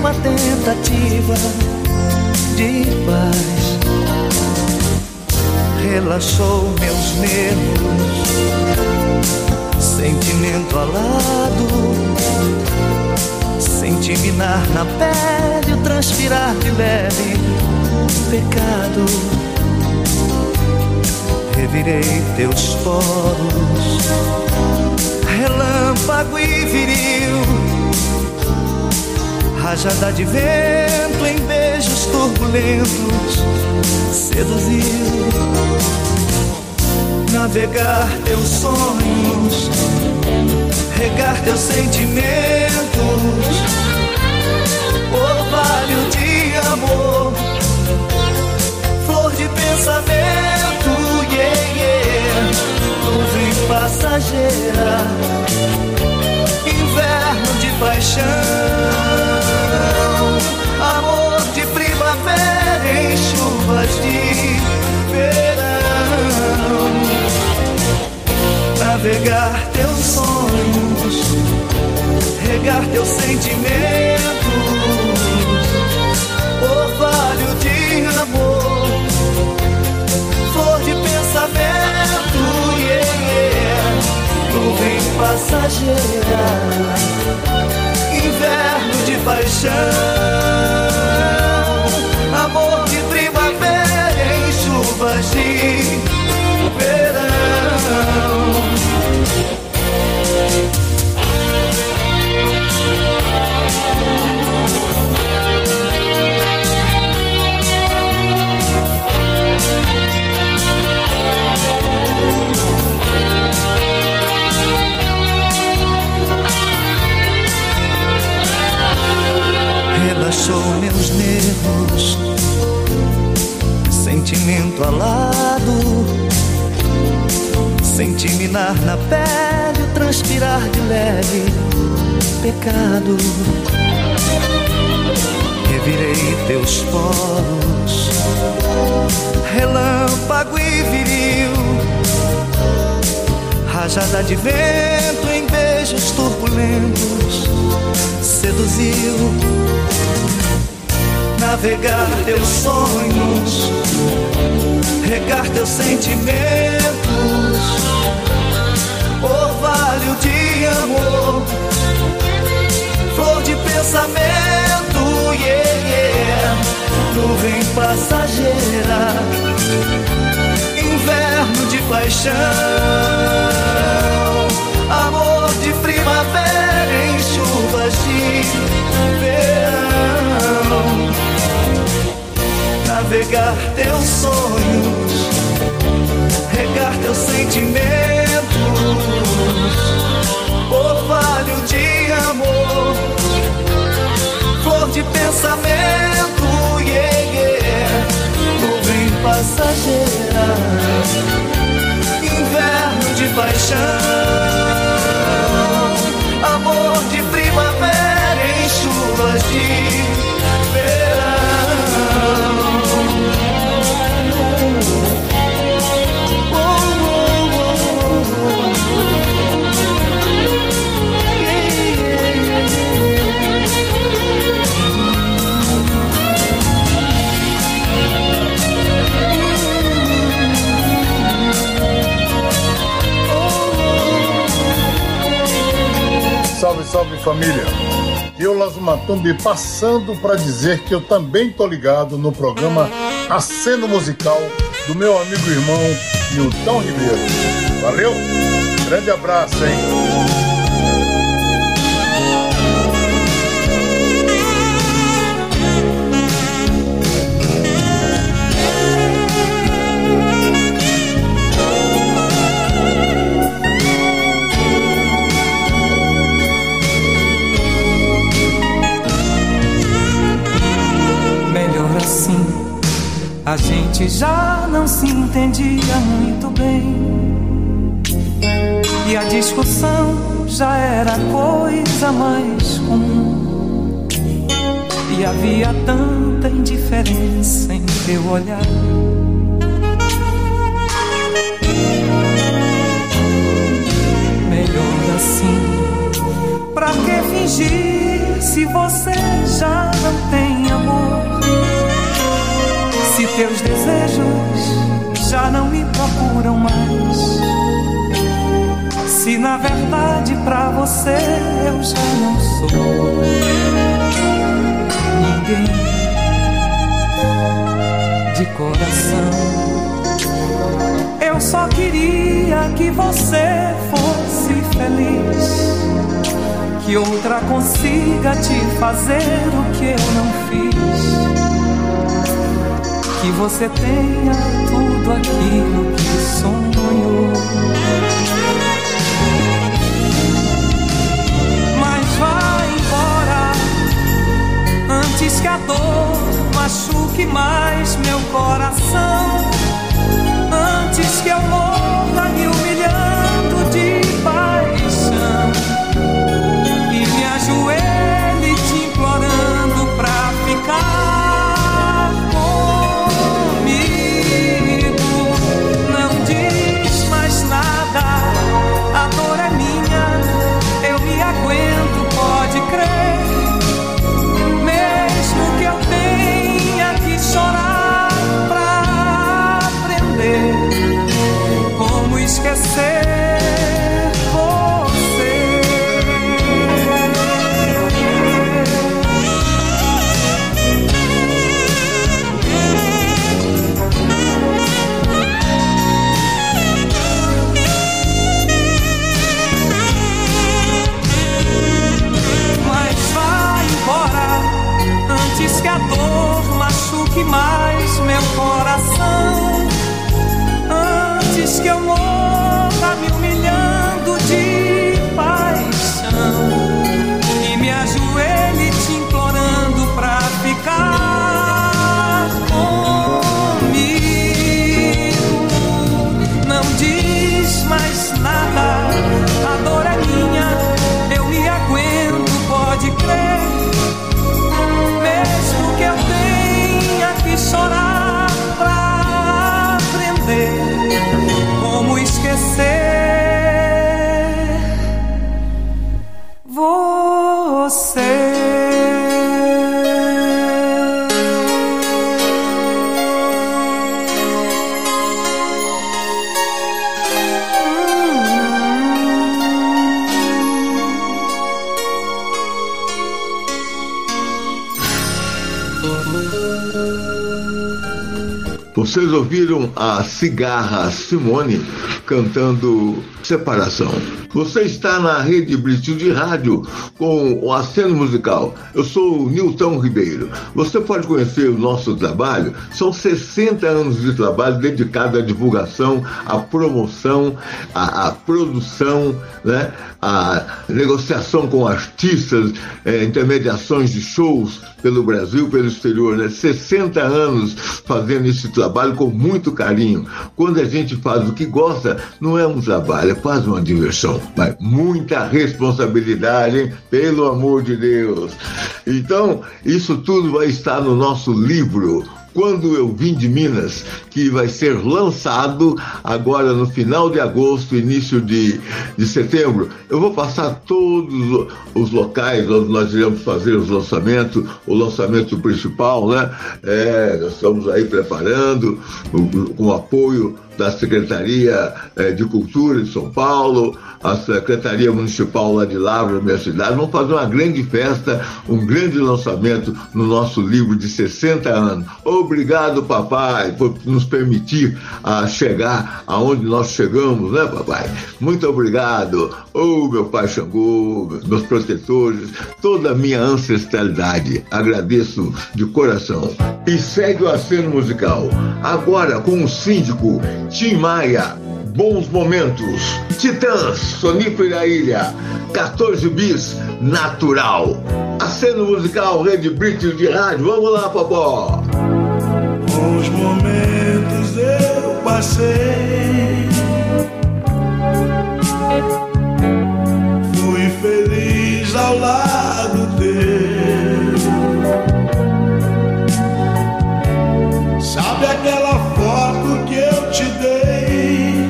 [SPEAKER 18] Numa tentativa de paz. Relaxou meus nervos, sentimento alado. Senti minar na pele o transpirar de leve pecado. Revirei teus poros, relâmpago e viril rajada de vento em beijos turbulentos seduziu. Navegar teus sonhos, regar teus sentimentos, orvalho de amor, flor de pensamento, yeah, yeah. nuvem passageira, inverno de paixão, chuvas de verão. Navegar teus sonhos, regar teus sentimentos, orvalho de amor, flor de pensamento, yeah. nuvem passageira, inverno de paixão, verão. Relaxou meus nervos, sentimento alado. Senti minar na pele transpirar de leve pecado. Revirei teus poros, relâmpago e viril, rajada de vento em beijos turbulentos seduziu. Navegar teus sonhos, regar teus sentimentos, orvalho de amor, flor de pensamento, yeah, yeah. nuvem passageira, inverno de paixão, amor de primavera em chuvas de Navegar teus sonhos, regar teus sentimentos, orvalho de amor, flor de pensamento, yeah, yeah. nuvem passageira, inverno de paixão, amor de primavera em chuvas de
[SPEAKER 19] Salve, família! Eu, Lazo Matumbi, passando para dizer que eu também tô ligado no programa Aceno Musical do meu amigo e irmão Nilton Ribeiro. Valeu? Grande abraço, hein?
[SPEAKER 18] Assim,
[SPEAKER 20] A gente já não se entendia muito bem. E a discussão já era coisa mais comum. E havia tanta indiferença em teu olhar. Melhor assim. Pra que fingir se você já não tem amor? Se teus desejos já não me procuram mais. Se na verdade pra você eu já não sou ninguém de coração. Eu só queria que você fosse feliz. Que outra consiga te fazer o que eu não fiz. Que você tenha tudo aquilo que sonhou. Mas vá embora antes que a dor machuque mais meu coração. Antes que eu morra me humilhando de paixão e me ajoelhe pode
[SPEAKER 2] Vocês ouviram a Cigarra Simone cantando Separação. Você está na Rede Brito de Rádio com o Aceno Musical. Eu sou o Nilton Ribeiro. Você pode conhecer o nosso trabalho. São 60 anos de trabalho dedicado à divulgação, à promoção, à, à produção, né? à negociação com artistas, eh, intermediações de shows pelo Brasil, pelo exterior. Né? 60 anos fazendo esse trabalho com muito carinho. Quando a gente faz o que gosta, não é um trabalho, é quase uma diversão. Mas muita responsabilidade, hein? pelo amor de Deus. Então, isso tudo vai estar no nosso livro. Quando eu vim de Minas, que vai ser lançado agora no final de agosto, início de, de setembro. Eu vou passar todos os locais onde nós iremos fazer os lançamentos, o lançamento principal, né? É, nós estamos aí preparando, com apoio da Secretaria eh, de Cultura de São Paulo, a Secretaria Municipal lá de Lavra, minha cidade, vamos fazer uma grande festa, um grande lançamento no nosso livro de 60 anos. Obrigado, papai, por nos permitir a chegar aonde nós chegamos, né, papai? Muito obrigado. Oh, meu pai Xangô, meus protetores, toda a minha ancestralidade. Agradeço de coração. E segue o aceno musical. Agora com o síndico Tim Maia, Bons Momentos, Titãs, Sonico da Ilha, 14 Bis, Natural. Aceno musical Rede British de rádio, vamos lá, popó!
[SPEAKER 21] Bons momentos eu passei. Fui feliz ao lado teu. Sabe aquela foto que eu te dei.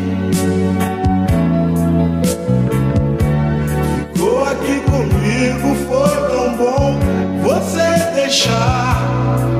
[SPEAKER 21] Ficou aqui comigo, foi tão bom você deixar.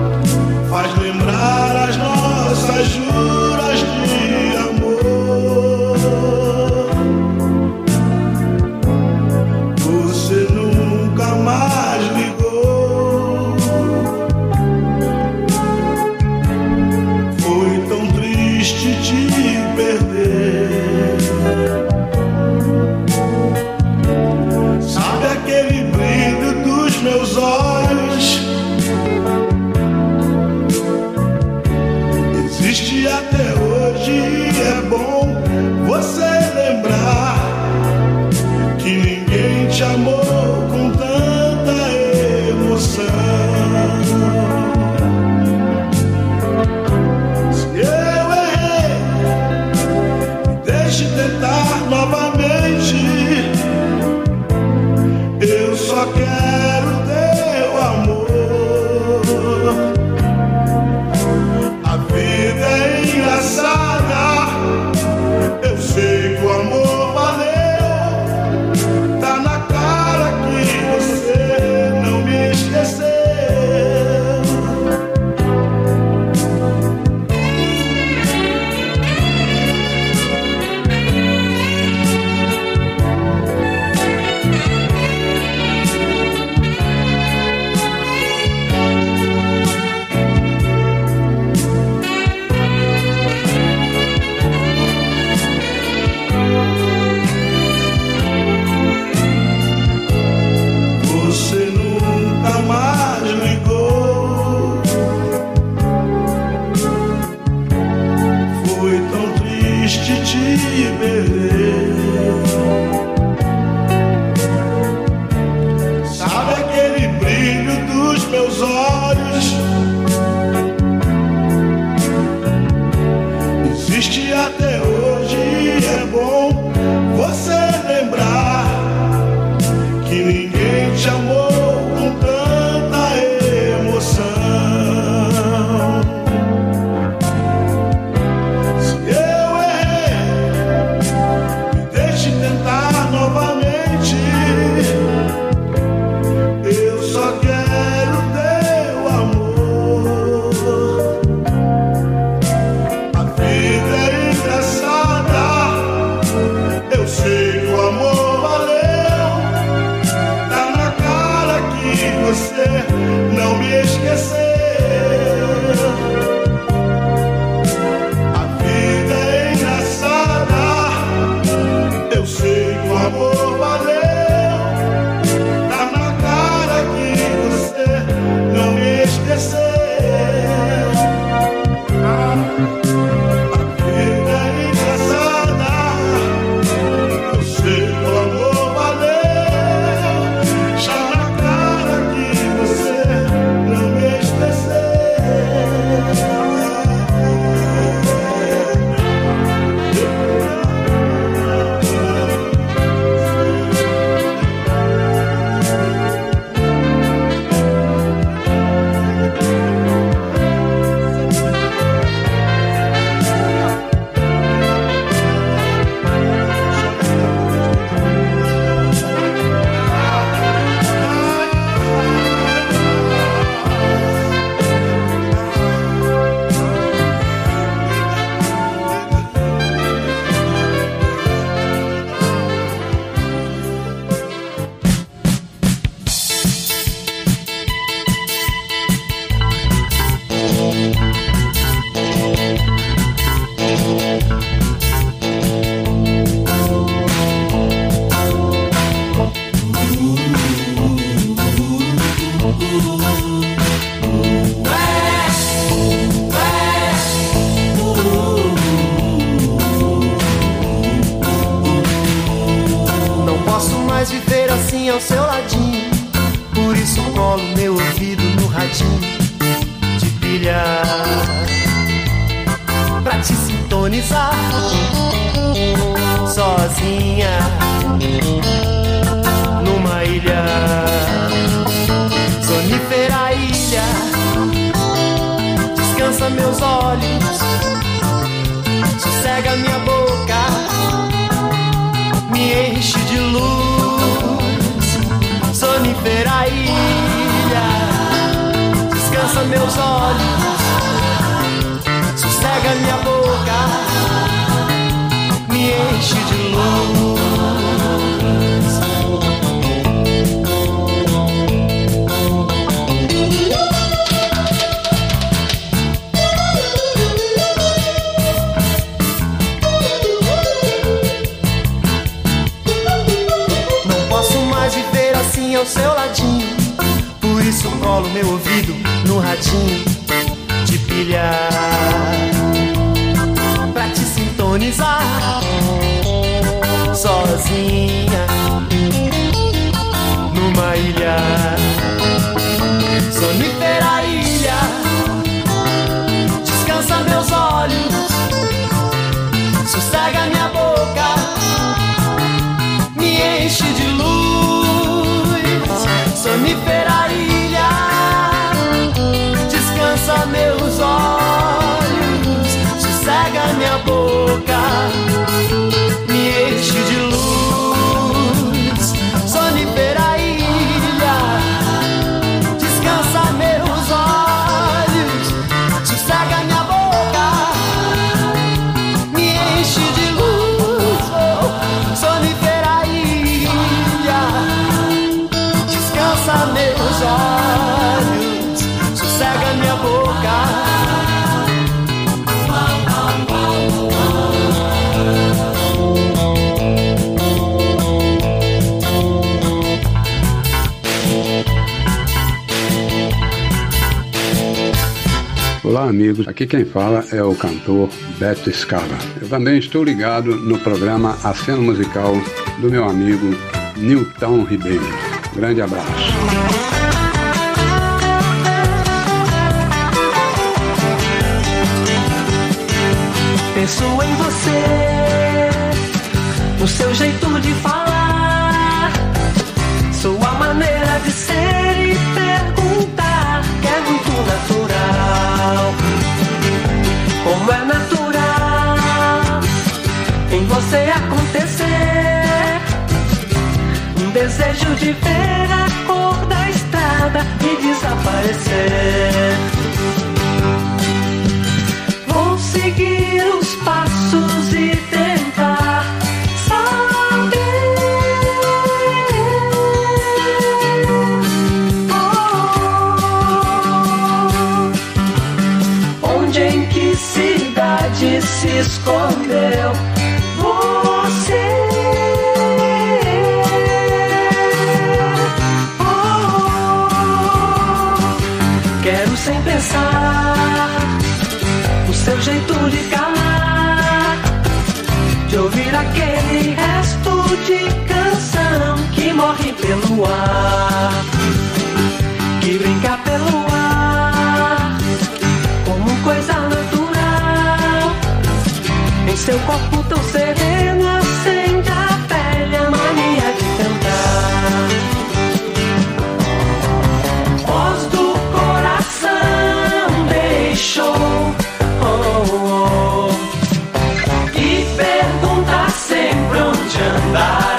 [SPEAKER 22] Meu ouvido no radinho de
[SPEAKER 20] pilhar. Pra te sintonizar sozinha numa ilha. Sonífera ilha descansa meus olhos sossega minha boca me enche de luz. Sonífera meus olhos sossega minha boca
[SPEAKER 23] Olá, amigos. Aqui quem fala é o cantor Beto Scala. Eu também estou ligado no programa A Cena Musical do meu amigo Nilton Ribeiro. Grande abraço.
[SPEAKER 20] Penso em você, no seu jeito de falar, desejo de ver a cor da estrada e desaparecer. Vou seguir os passos e tentar saber onde em que cidade se escondeu jeito de calar, de ouvir aquele resto de canção que morre pelo ar, que brinca pelo ar, como coisa natural. Em seu corpo tão sereno onde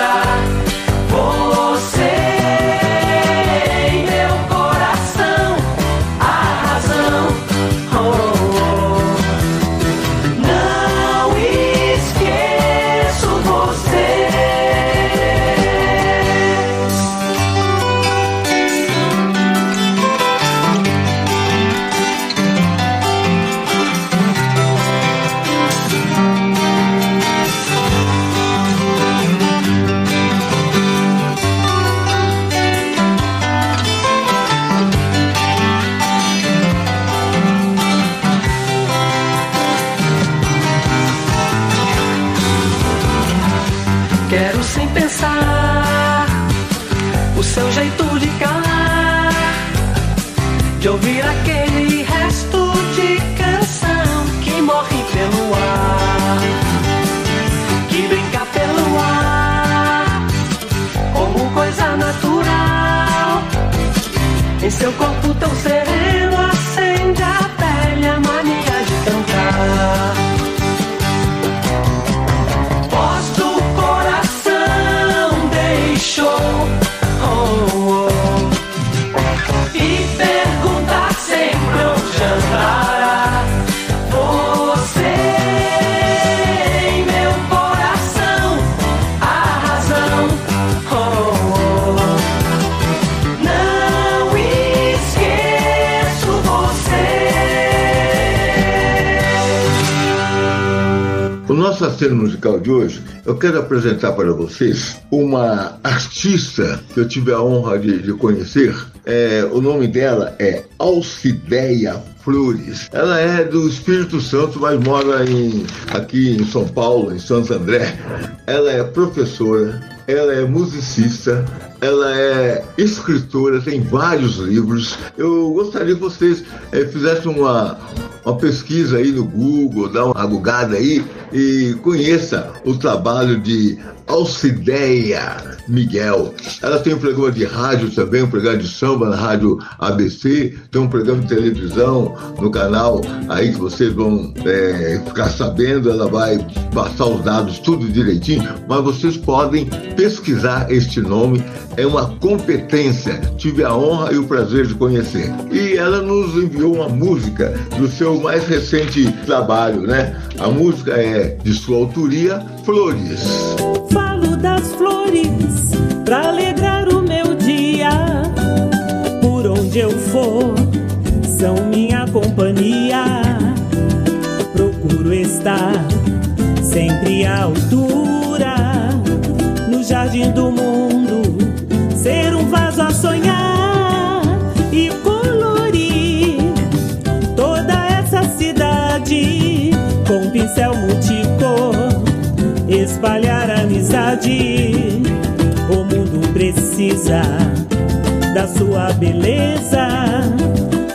[SPEAKER 2] musical de hoje, eu quero apresentar para vocês uma artista que eu tive a honra de, de conhecer. É, o nome dela é Alcideia Flores. Ela é do Espírito Santo, mas mora em, aqui em São Paulo, em Santo André. Ela é professora, ela é musicista, ela é escritora, tem vários livros. Eu gostaria que vocês é, fizessem uma, uma pesquisa aí no Google, dá uma gugada aí e conheça o trabalho de Alcideia Miguel. Ela tem um programa de rádio também, um programa de samba na rádio ABC, tem um programa de televisão no canal aí que vocês vão é, ficar sabendo, ela vai passar os dados tudo direitinho, mas vocês podem pesquisar este nome, é uma competência, tive a honra e o prazer de conhecer. E ela nos enviou uma música do seu mais recente trabalho, né? A música é de sua autoria, Flores.
[SPEAKER 13] Falo das flores pra alegrar o meu dia. Por onde eu for, são minha companhia. Procuro estar sempre à altura, no jardim do mundo, ser um vaso a sonhar e colorir toda essa cidade com pincel espalhar amizade. O mundo precisa da sua beleza,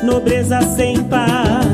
[SPEAKER 13] nobreza sem par,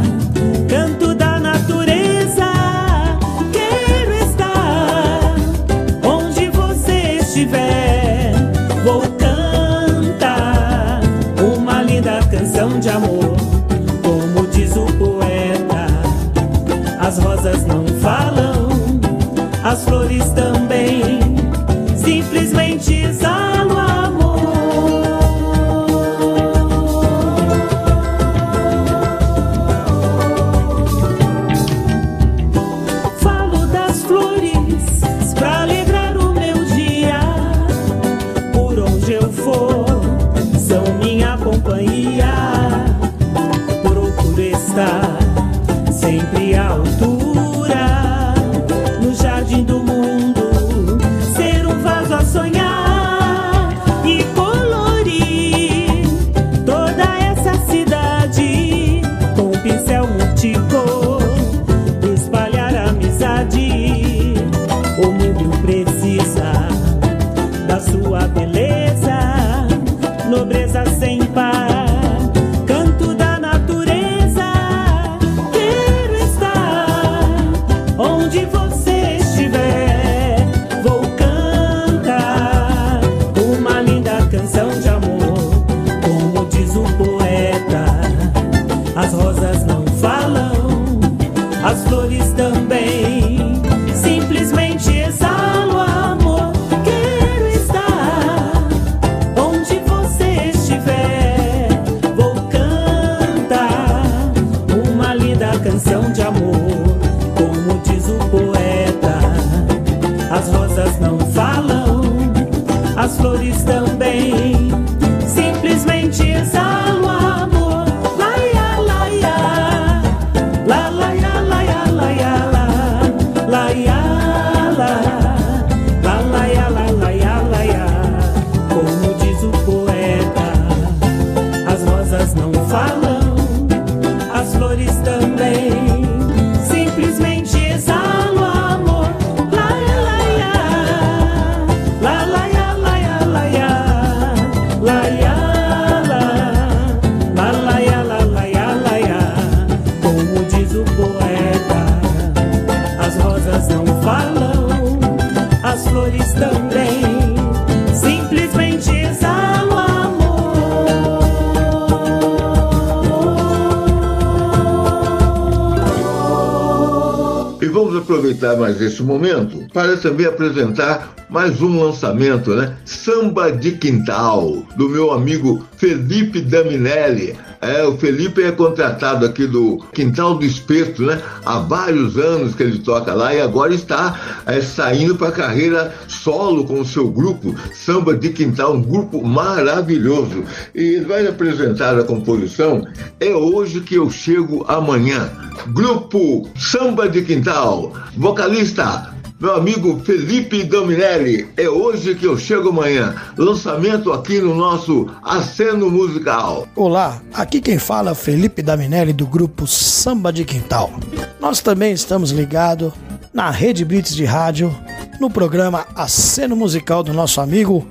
[SPEAKER 2] esse momento para também apresentar mais um lançamento, né? Samba de Quintal, do meu amigo Felipe Daminelli. É, o Felipe é contratado aqui do Quintal do Espeto, né? Há vários anos que ele toca lá e agora está é, saindo para a carreira solo com o seu grupo Samba de Quintal, um grupo maravilhoso. E ele vai apresentar a composição É Hoje que Eu Chego Amanhã. Grupo Samba de Quintal, vocalista meu amigo Felipe Dominelli. É hoje que eu chego amanhã. Lançamento aqui no nosso Aceno Musical.
[SPEAKER 24] Olá, aqui quem fala é Felipe Daminelli do grupo Samba de Quintal. Nós também estamos ligados na Rede Blitz de Rádio, no programa Aceno Musical do nosso amigo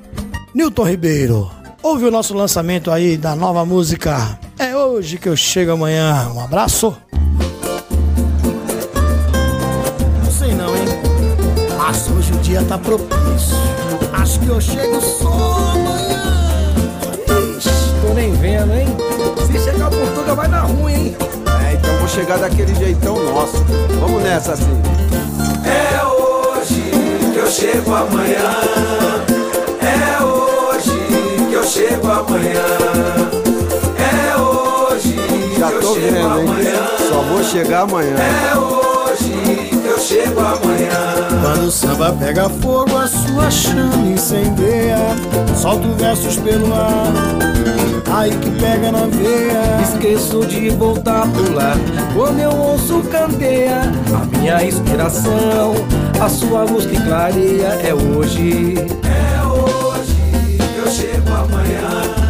[SPEAKER 24] Newton Ribeiro. Ouve o nosso lançamento aí da nova música. É hoje que eu chego amanhã. Um abraço.
[SPEAKER 3] Mas hoje o dia tá propício. Acho que eu chego só amanhã.
[SPEAKER 25] Ixi, tô nem vendo, hein? Se chegar por Portugal vai dar ruim, hein?
[SPEAKER 8] É, então vou chegar daquele jeitão nosso. Vamos nessa assim.
[SPEAKER 18] É hoje que eu chego amanhã. É hoje que eu chego amanhã. É hoje
[SPEAKER 8] Já
[SPEAKER 18] que eu
[SPEAKER 8] tô
[SPEAKER 18] chego
[SPEAKER 8] vendo, hein?
[SPEAKER 18] amanhã.
[SPEAKER 8] Só vou chegar amanhã.
[SPEAKER 18] É hoje chego amanhã.
[SPEAKER 3] Quando o samba pega fogo, a sua chama incendeia. Solta versos pelo ar, aí que pega na veia.
[SPEAKER 25] Esqueço de voltar pro lar Quando eu ouço candeia A minha inspiração A sua luz que clareia É hoje
[SPEAKER 18] É hoje que eu chego amanhã.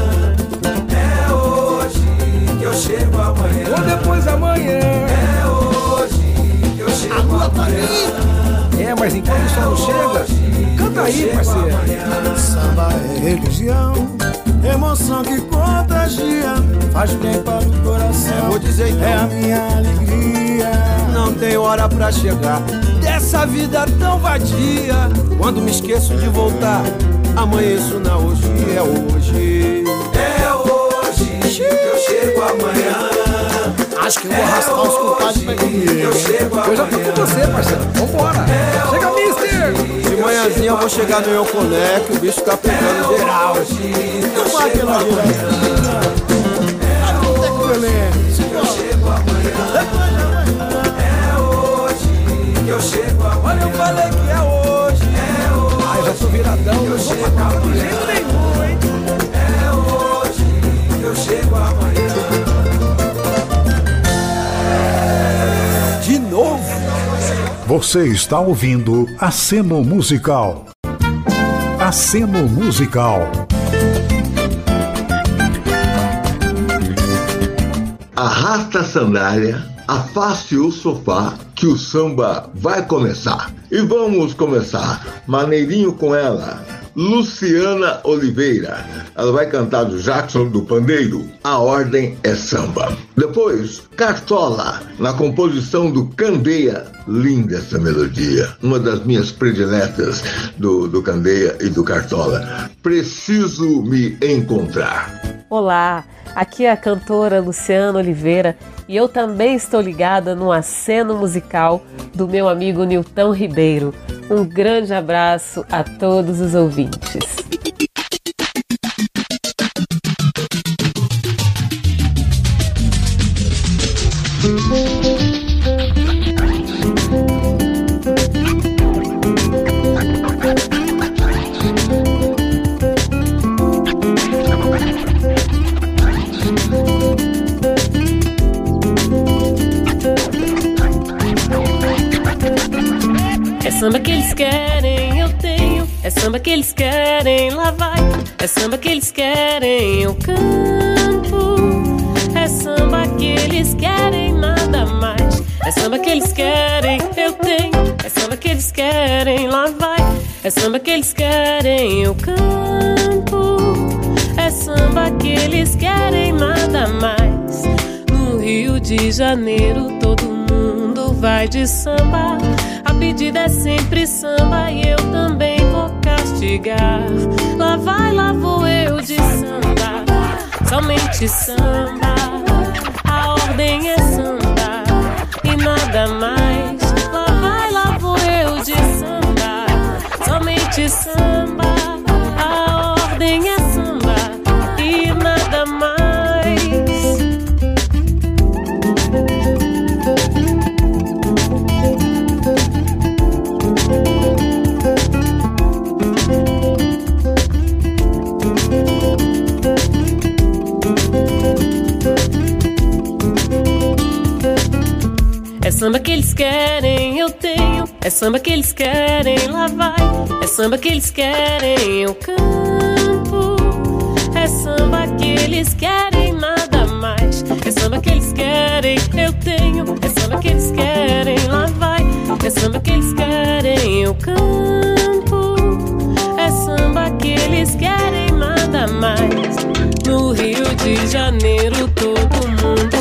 [SPEAKER 25] Mas enquanto o sol não chega Canta aí, parceiro
[SPEAKER 3] Samba é religião, emoção que contagia, faz bem para o coração.
[SPEAKER 8] Vou dizer então.
[SPEAKER 3] É a minha alegria.
[SPEAKER 8] Não tem hora pra chegar dessa vida tão vadia. Quando me esqueço de voltar, amanheço na hoje é hoje.
[SPEAKER 18] É hoje que eu chego amanhã.
[SPEAKER 3] Acho que eu vou arrastar os culpados pra comigo.
[SPEAKER 18] Eu
[SPEAKER 25] Eu já tô com você, parceiro Vambora Chega, mister
[SPEAKER 8] De manhãzinha eu vou chegar no Yoconé, que o bicho tá pegando geral.
[SPEAKER 18] É hoje que eu chego amanhã.
[SPEAKER 25] Olha, eu falei que é hoje
[SPEAKER 18] É hoje
[SPEAKER 25] eu já tô viradão Não vou pra casa de jeito nenhum, hein
[SPEAKER 18] É hoje que eu chego amanhã.
[SPEAKER 1] Você está ouvindo Aceno Musical. Aceno Musical.
[SPEAKER 2] Arrasta a sandália, afaste o sofá, que o samba vai começar. E vamos começar. Maneirinho com ela. Luciana Oliveira. Ela vai cantar do Jackson do Pandeiro. A ordem é samba. Depois, Cartola, na composição do Candeia. Linda essa melodia. Uma das minhas prediletas do, do Candeia e do Cartola. Preciso me encontrar.
[SPEAKER 26] Olá, aqui é a cantora Luciana Oliveira e eu também estou ligada no aceno musical do meu amigo Nilton Ribeiro. Um grande abraço a todos os ouvintes. Samba que eles querem, eu tenho. É samba que eles querem, lá vai. É samba que eles querem, eu canto. É samba que eles querem, nada mais. É samba que eles querem, eu tenho. É samba que eles querem, lá vai. É samba que eles querem, eu canto. É samba que eles querem, nada mais. No Rio de Janeiro, todo mundo vai de samba. Pedida é sempre samba e eu também vou castigar. Lá vai, lá vou eu de samba. Somente samba. A ordem é samba e nada mais. Lá vai, lá vou eu de samba. Somente samba. Samba que eles querem, eu tenho. É samba que eles querem, lá vai. É samba que eles querem, eu canto. É samba que eles querem, nada mais. É samba que eles querem, eu tenho. É samba que eles querem, lá vai. É samba que eles querem, eu canto. É samba que eles querem, nada mais. No Rio de Janeiro, todo mundo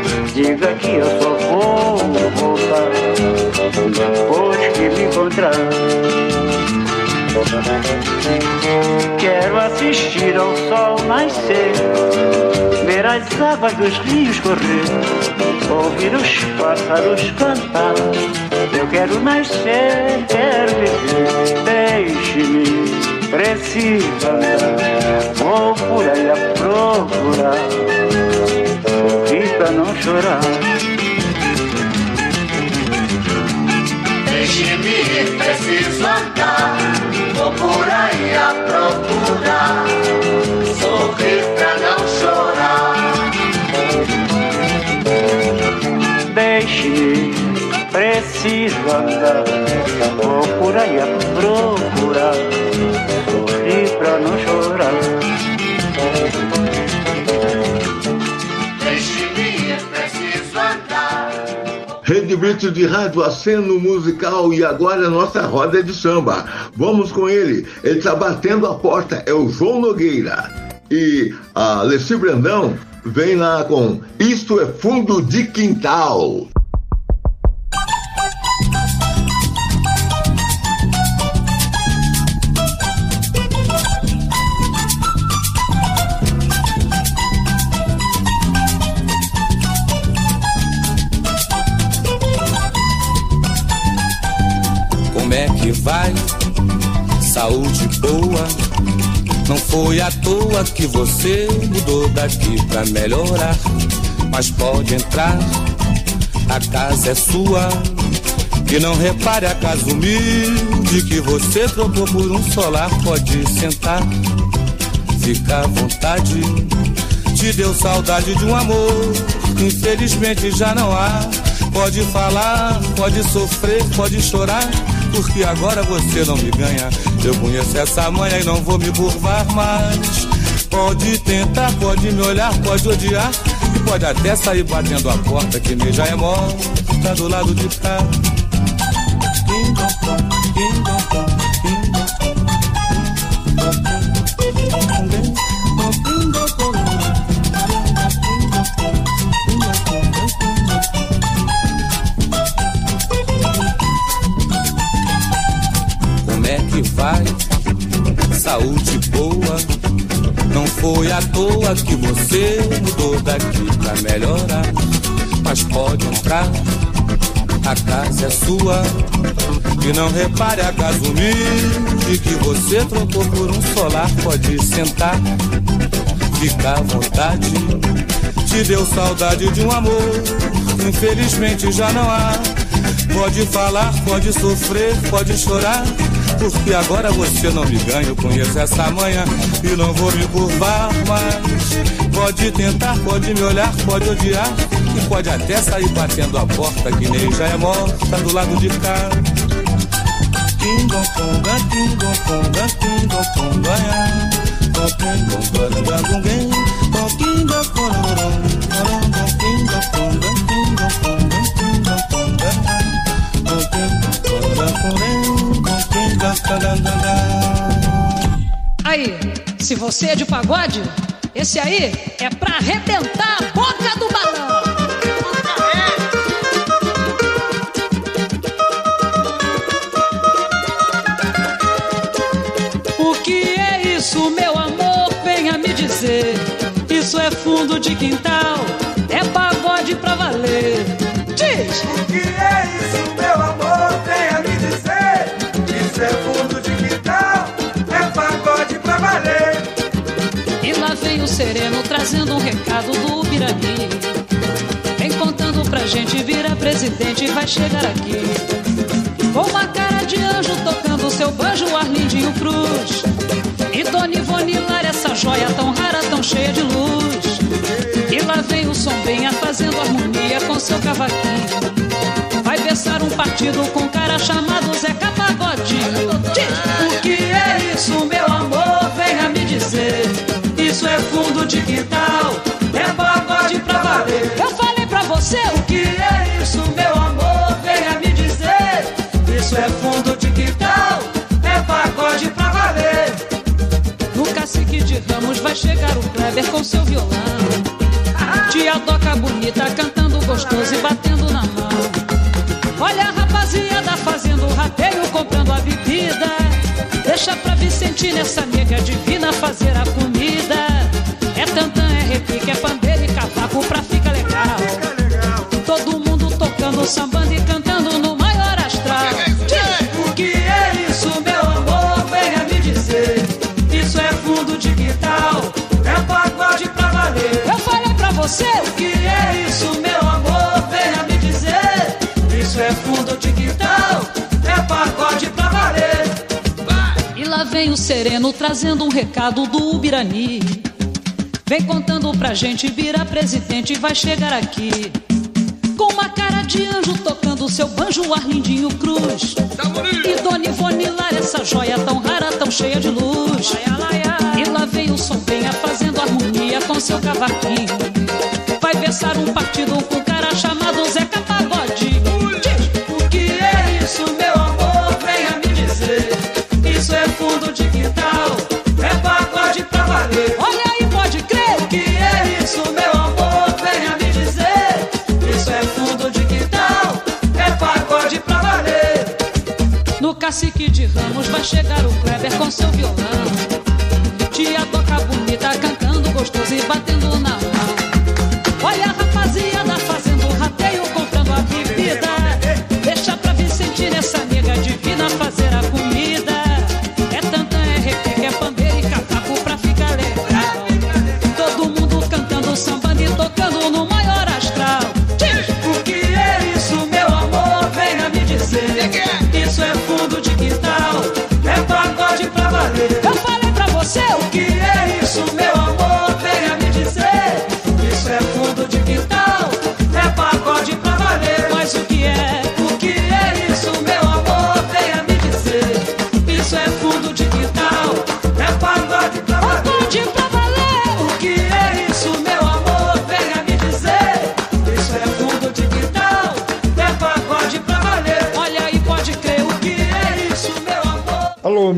[SPEAKER 27] diga que eu só vou voltar depois que me encontrar. Quero assistir ao sol nascer, ver as águas dos rios correr, ouvir os pássaros cantar. Eu quero nascer, quero viver, deixe-me, preciso andar. Vou por aí a procurar, sorrir pra não chorar.
[SPEAKER 28] Deixe-me ir, preciso andar. Vou por aí a procurar. Sorrir pra não chorar.
[SPEAKER 27] Deixe-me, preciso andar. Vou por aí a procurar, sorrir pra não chorar.
[SPEAKER 2] Brito de Rádio, aceno musical e agora a nossa roda de samba. Vamos com ele. Ele está batendo a porta, é o João Nogueira. E a Leci Brandão vem lá com Isto é Fundo de Quintal.
[SPEAKER 29] Saúde boa. Não foi à toa que você mudou daqui pra melhorar. Mas pode entrar, a casa é sua. E não repare a casa humilde que você trocou por um solar. Pode sentar, fica à vontade. Te deu saudade de um amor, infelizmente já não há. Pode falar, pode sofrer, pode chorar, porque agora você não me ganha. Eu conheço essa manha e não vou me curvar mais. Pode tentar, pode me olhar, pode odiar, e pode até sair batendo a porta que nem já é morta do lado de cá. Ding Saúde boa. Não foi à toa que você mudou daqui pra melhorar. Mas pode entrar, a casa é sua. E não repare a casa humilde que você trocou por um solar. Pode sentar, fica à vontade. Te deu saudade de um amor, infelizmente já não há. Pode falar, pode sofrer, pode chorar. Porque agora você não me ganha, eu conheço essa manhã e não vou me curvar mais. Pode tentar, pode me olhar, pode odiar e pode até sair batendo a porta que nem já é morta do lado de cá. Tingonconga, tingonconga, tingonconga, ya. Tingonconga, gunguém,
[SPEAKER 20] Aí, se você é de pagode, esse aí é pra arrebentar a boca do balão. O que é isso, meu amor? Venha me dizer. Isso é fundo de quintal, é pagode pra valer. Diz!
[SPEAKER 30] O que é isso, meu amor? Venha
[SPEAKER 20] E lá vem o sereno trazendo um recado do Birani. Vem contando pra gente, vira presidente vai chegar aqui. Com uma cara de anjo tocando seu banjo, Arlindinho Cruz. E Dona Ivone Lara, essa joia tão rara, tão cheia de luz. E lá vem o Sombinha fazendo harmonia com seu cavaquinho. Vai versar um partido com um cara chamado Zeca Pagodinho. O que é isso, meu amor? Venha me dizer. Isso é fundo de quintal, é pagode pra valer. Eu falei pra você o que é isso, meu amor? Venha me dizer. Isso é fundo de quintal, é pagode pra valer. No cacique de Ramos vai chegar o Kleber com seu violão. Tia Doca bonita cantando gostoso e batendo na mão. Olha a rapaziada fazendo o rateio, comprando a bebida. Deixa pra Vicentina essa nega divina fazer a comida. Pra ficar legal. Todo mundo tocando, sambando e cantando no maior astral. O que é isso, meu amor? Venha me dizer. Isso é fundo de quintal, é pagode pra valer. Eu falei pra você o que é isso, meu amor? Venha me dizer. Isso é fundo de quintal, é pagode pra valer. E lá vem o sereno trazendo um recado do Ubirani. Vem contando pra gente, vira presidente e vai chegar aqui. Com uma cara de anjo tocando seu banjo, Arlindinho Cruz. E Dona Ivone Lara, essa joia tão rara, tão cheia de luz. E lá vem o Sombinha fazendo harmonia com seu cavaquinho. Vai versar um partido com cacique de Ramos vai chegar o Kleber com seu violão. Tia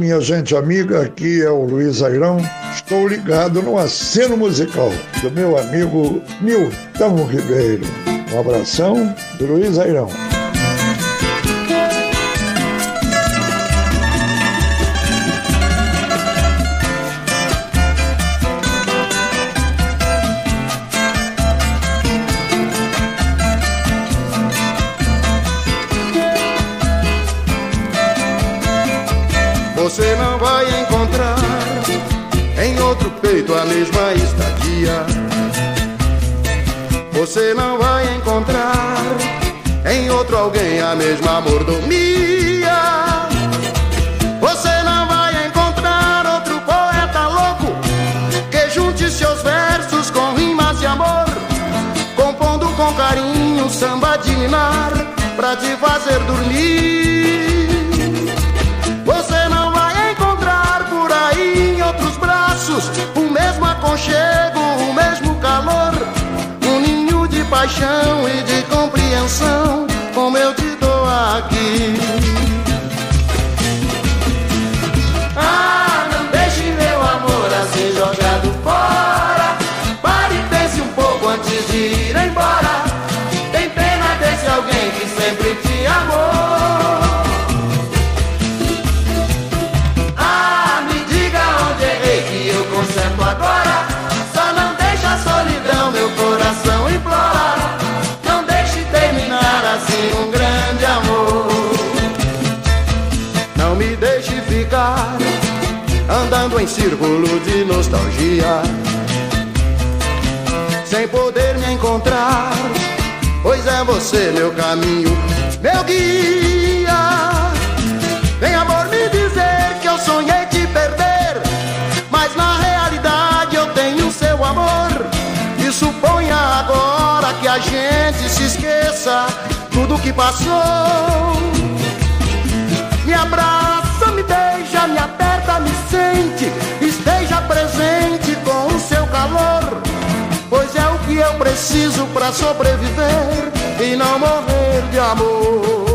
[SPEAKER 31] minha gente amiga, aqui é o Luiz Airão. Estou ligado no aceno musical do meu amigo Nilton Ribeiro. Um abração Luiz Airão.
[SPEAKER 32] Você não vai encontrar em outro alguém a mesma mordomia. Você não vai encontrar outro poeta louco que junte seus versos com rimas de amor, compondo com carinho samba de ninar pra te fazer dormir. Você não vai encontrar por aí em outros braços o mesmo aconchego, o mesmo calor, paixão e de compreensão, como eu te dou aqui. Círculo de nostalgia. Sem poder me encontrar, pois é você meu caminho, meu guia. Vem amor me dizer que eu sonhei te perder, mas na realidade eu tenho seu amor. E suponha agora que a gente se esqueça tudo que passou. Me aperta, me sente, esteja presente com o seu calor, pois é o que eu preciso para sobreviver e não morrer de amor.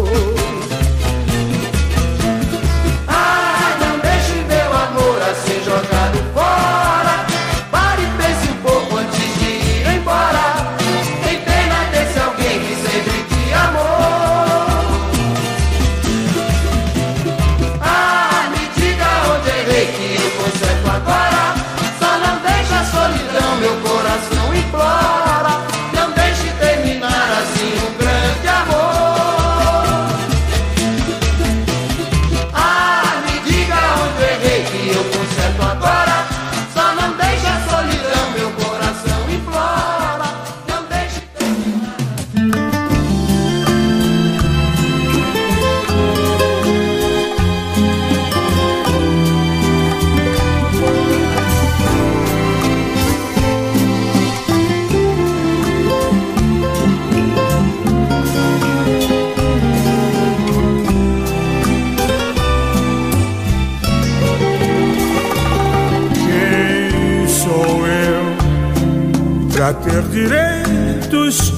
[SPEAKER 33] Ter direitos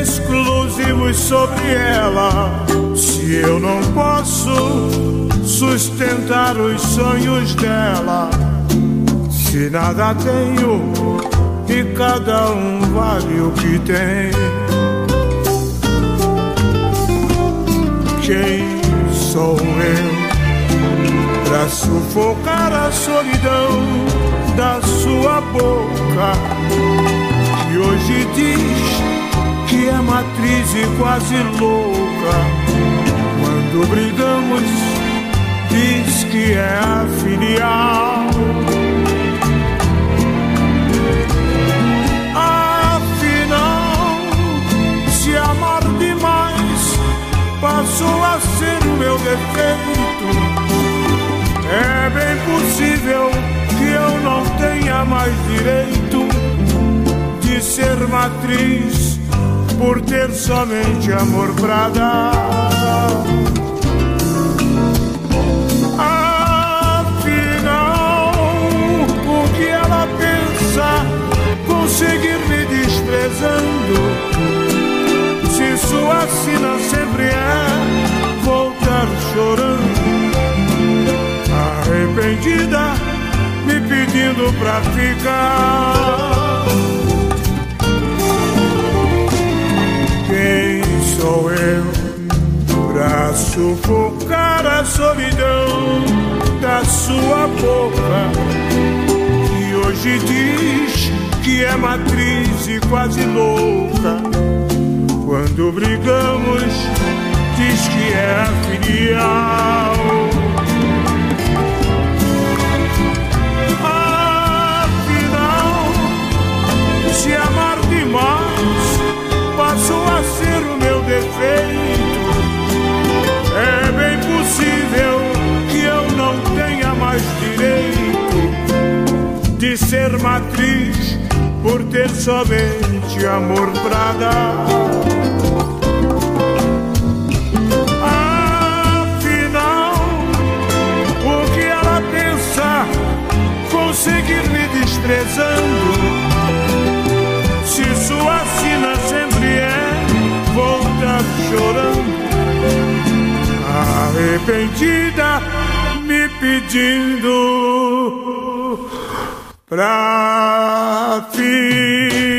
[SPEAKER 33] exclusivos sobre ela? Se eu não posso sustentar os sonhos dela, se nada tenho e cada um vale o que tem. Quem sou eu? pra sufocar a solidão da sua boca. Que hoje diz que é matriz e quase louca. Quando brigamos, diz que é a filial. Afinal, se amar demais passou a ser o meu defeito. É bem possível que eu não tenha mais direito de ser matriz por ter somente amor pra dar. Afinal, o que ela pensa conseguir me desprezando? Se sua sina sempre é voltar chorando. vindo pra ficar. Sou eu pra sufocar a solidão da sua boca? Que hoje diz que é matriz e quase louca. Quando brigamos, diz que é filial. Afinal, se amar demais passou a ser defeito, é bem possível que eu não tenha mais direito de ser matriz por ter somente amor pra dar. Afinal, o que ela pensa conseguir me desprezando? Chorando, arrependida, me pedindo pra ficar.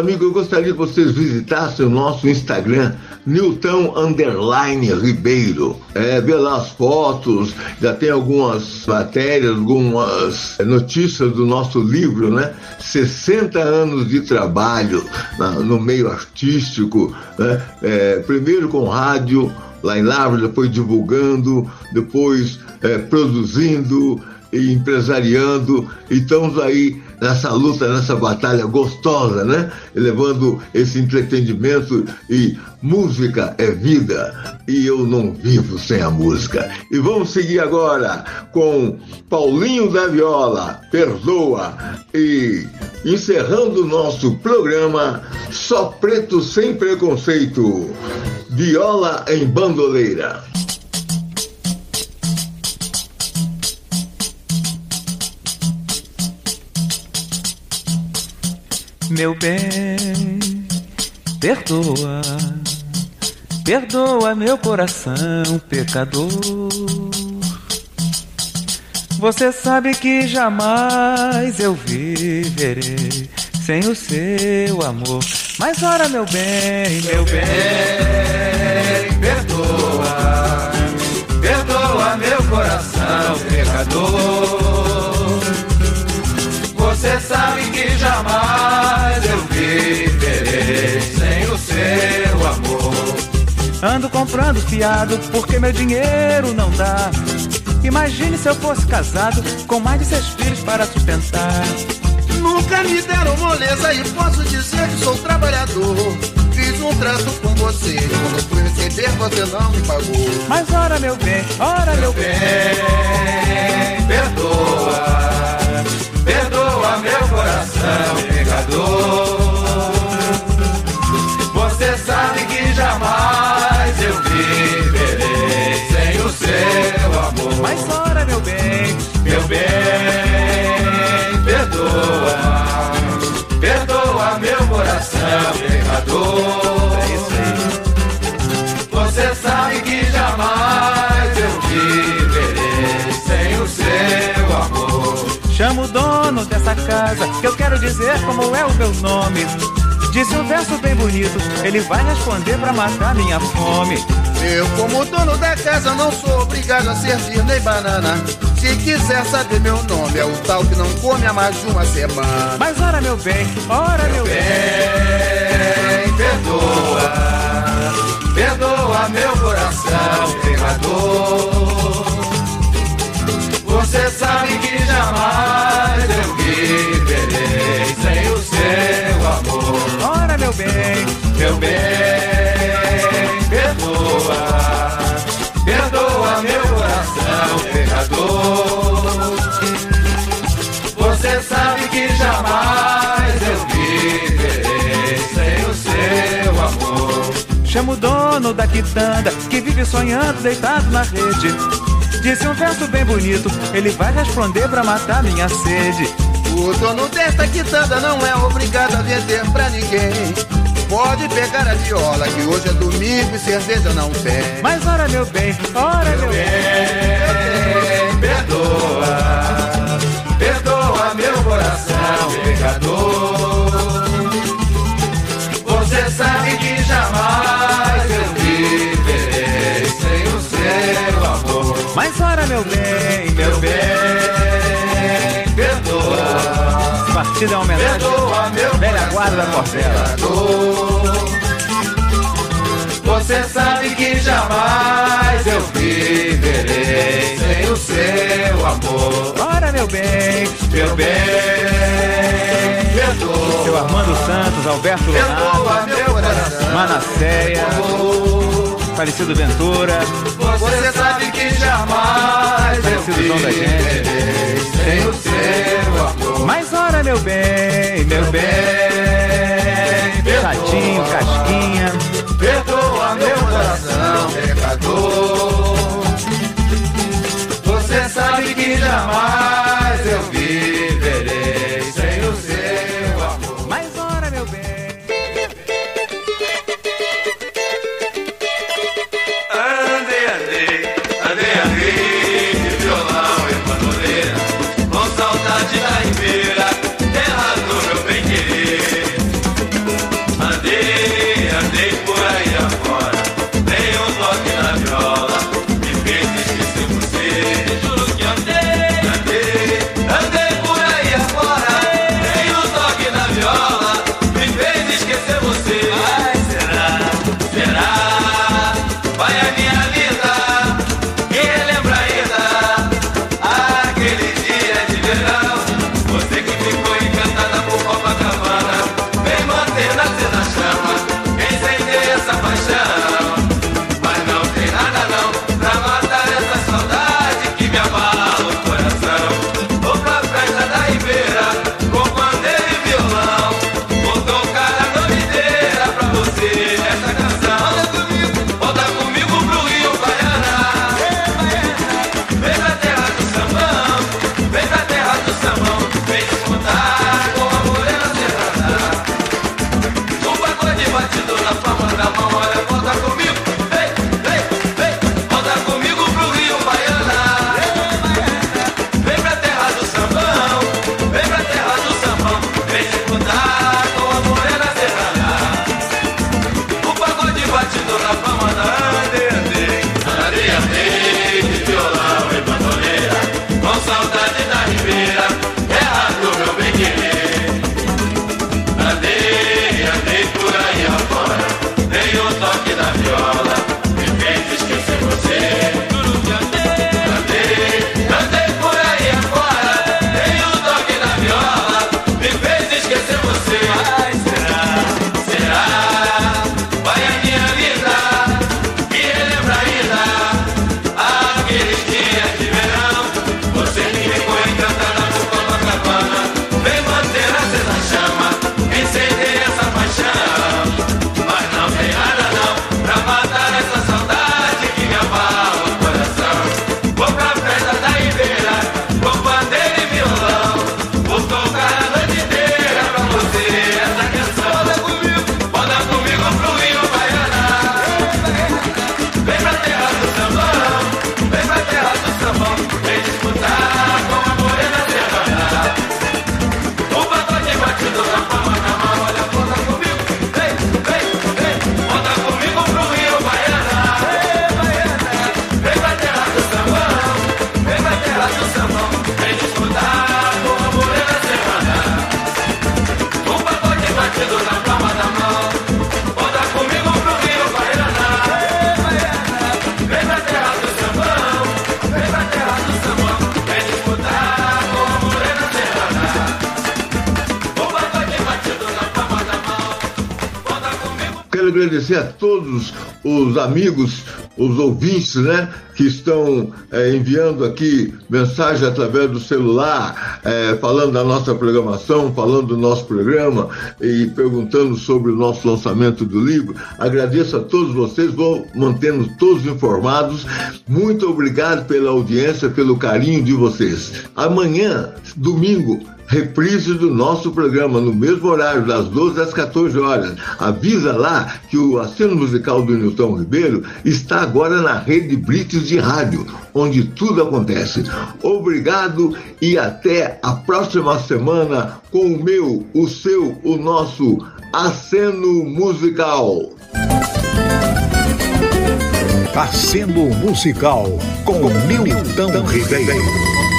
[SPEAKER 2] Amigos, eu gostaria que vocês visitassem o nosso Instagram, Newton Underline Ribeiro. É, vê lá as fotos, já tem algumas matérias, algumas notícias do nosso livro, né? 60 anos de trabalho na- no meio artístico, né? É, primeiro com rádio, lá em Lavras, depois divulgando, depois é, produzindo e empresariando. E estamos aí nessa luta, nessa batalha gostosa, né? Levando esse entretenimento e música é vida e eu não vivo sem a música. E vamos seguir agora com Paulinho da Viola, Perdoa e encerrando o nosso programa Só Preto Sem Preconceito, Viola em Bandoleira.
[SPEAKER 20] Meu bem, perdoa, perdoa meu coração pecador. Você sabe que jamais eu viverei sem o seu amor. Mas ora, meu bem, meu bem, comprando fiado porque meu dinheiro não dá. Imagine se eu fosse casado com mais de seis filhos para sustentar.
[SPEAKER 8] Nunca me deram moleza e posso dizer que sou trabalhador. Fiz um trato com você, quando fui receber você não me pagou.
[SPEAKER 20] Mas ora, meu bem, ora, meu bem, perdoa, perdoa meu coração pecador. Mas ora, meu bem, meu bem, perdoa, perdoa meu coração pecador. É isso aí. Você sabe que jamais eu viverei sem o seu amor. Chama o dono dessa casa, que eu quero dizer como é o meu nome. Disse um verso bem bonito, ele vai responder pra matar minha fome.
[SPEAKER 8] Eu, como dono da casa, não sou obrigado a servir nem banana. Se quiser saber meu nome, é o tal que não come há mais de uma semana.
[SPEAKER 20] Mas ora, meu bem, ora, meu, bem, perdoa, perdoa meu coração pecador. Você sabe que jamais eu viverei sem o seu amor. Ora, meu bem, meu bem, meu coração
[SPEAKER 29] pecador. Você sabe que jamais eu viverei sem o seu amor.
[SPEAKER 20] Chama o dono da quitanda que vive sonhando deitado na rede. Disse um verso bem bonito, ele vai responder pra matar minha sede.
[SPEAKER 8] O dono desta quitanda não é obrigado a vender pra ninguém. Pode pegar a viola, que hoje é domingo e cerveja não tem.
[SPEAKER 20] Mas ora, meu bem, ora, meu, meu bem, bem.
[SPEAKER 2] Perdoa, perdoa meu coração pecador. Você sabe que jamais eu viverei sem o seu amor.
[SPEAKER 20] Mas ora, meu bem, meu bem,
[SPEAKER 2] perdoa.
[SPEAKER 20] Partida ao é homenagem. Da Portela.
[SPEAKER 2] Você sabe que jamais eu viverei sem o seu amor.
[SPEAKER 20] Ora, meu bem,
[SPEAKER 2] meu bem, perdoa.
[SPEAKER 20] Seu Armando Santos, Alberto Leonardo, Manasséia, Falecido Ventura.
[SPEAKER 2] Você sabe que jamais eu viverei sem o seu amor.
[SPEAKER 20] Mas ora, meu bem, meu bem. Pretinho, casquinha.
[SPEAKER 2] Perdoa meu coração, pecador. Você sabe que jamais.
[SPEAKER 34] amigos,
[SPEAKER 2] os ouvintes, né, que estão é, enviando aqui mensagem através do celular, é, falando da nossa programação, falando do nosso programa e perguntando sobre o nosso lançamento do livro. Agradeço a todos vocês, vou mantendo todos informados. Muito obrigado pela audiência, pelo carinho de vocês. Amanhã, domingo, reprise do nosso programa no mesmo horário, das 12 às 14 horas. Avisa lá que o aceno musical do Nilton Ribeiro está agora na rede Blitz de rádio, onde tudo acontece. Obrigado e até a próxima semana com o meu, o seu, o nosso aceno musical.
[SPEAKER 1] Aceno musical com Nilton Ribeiro.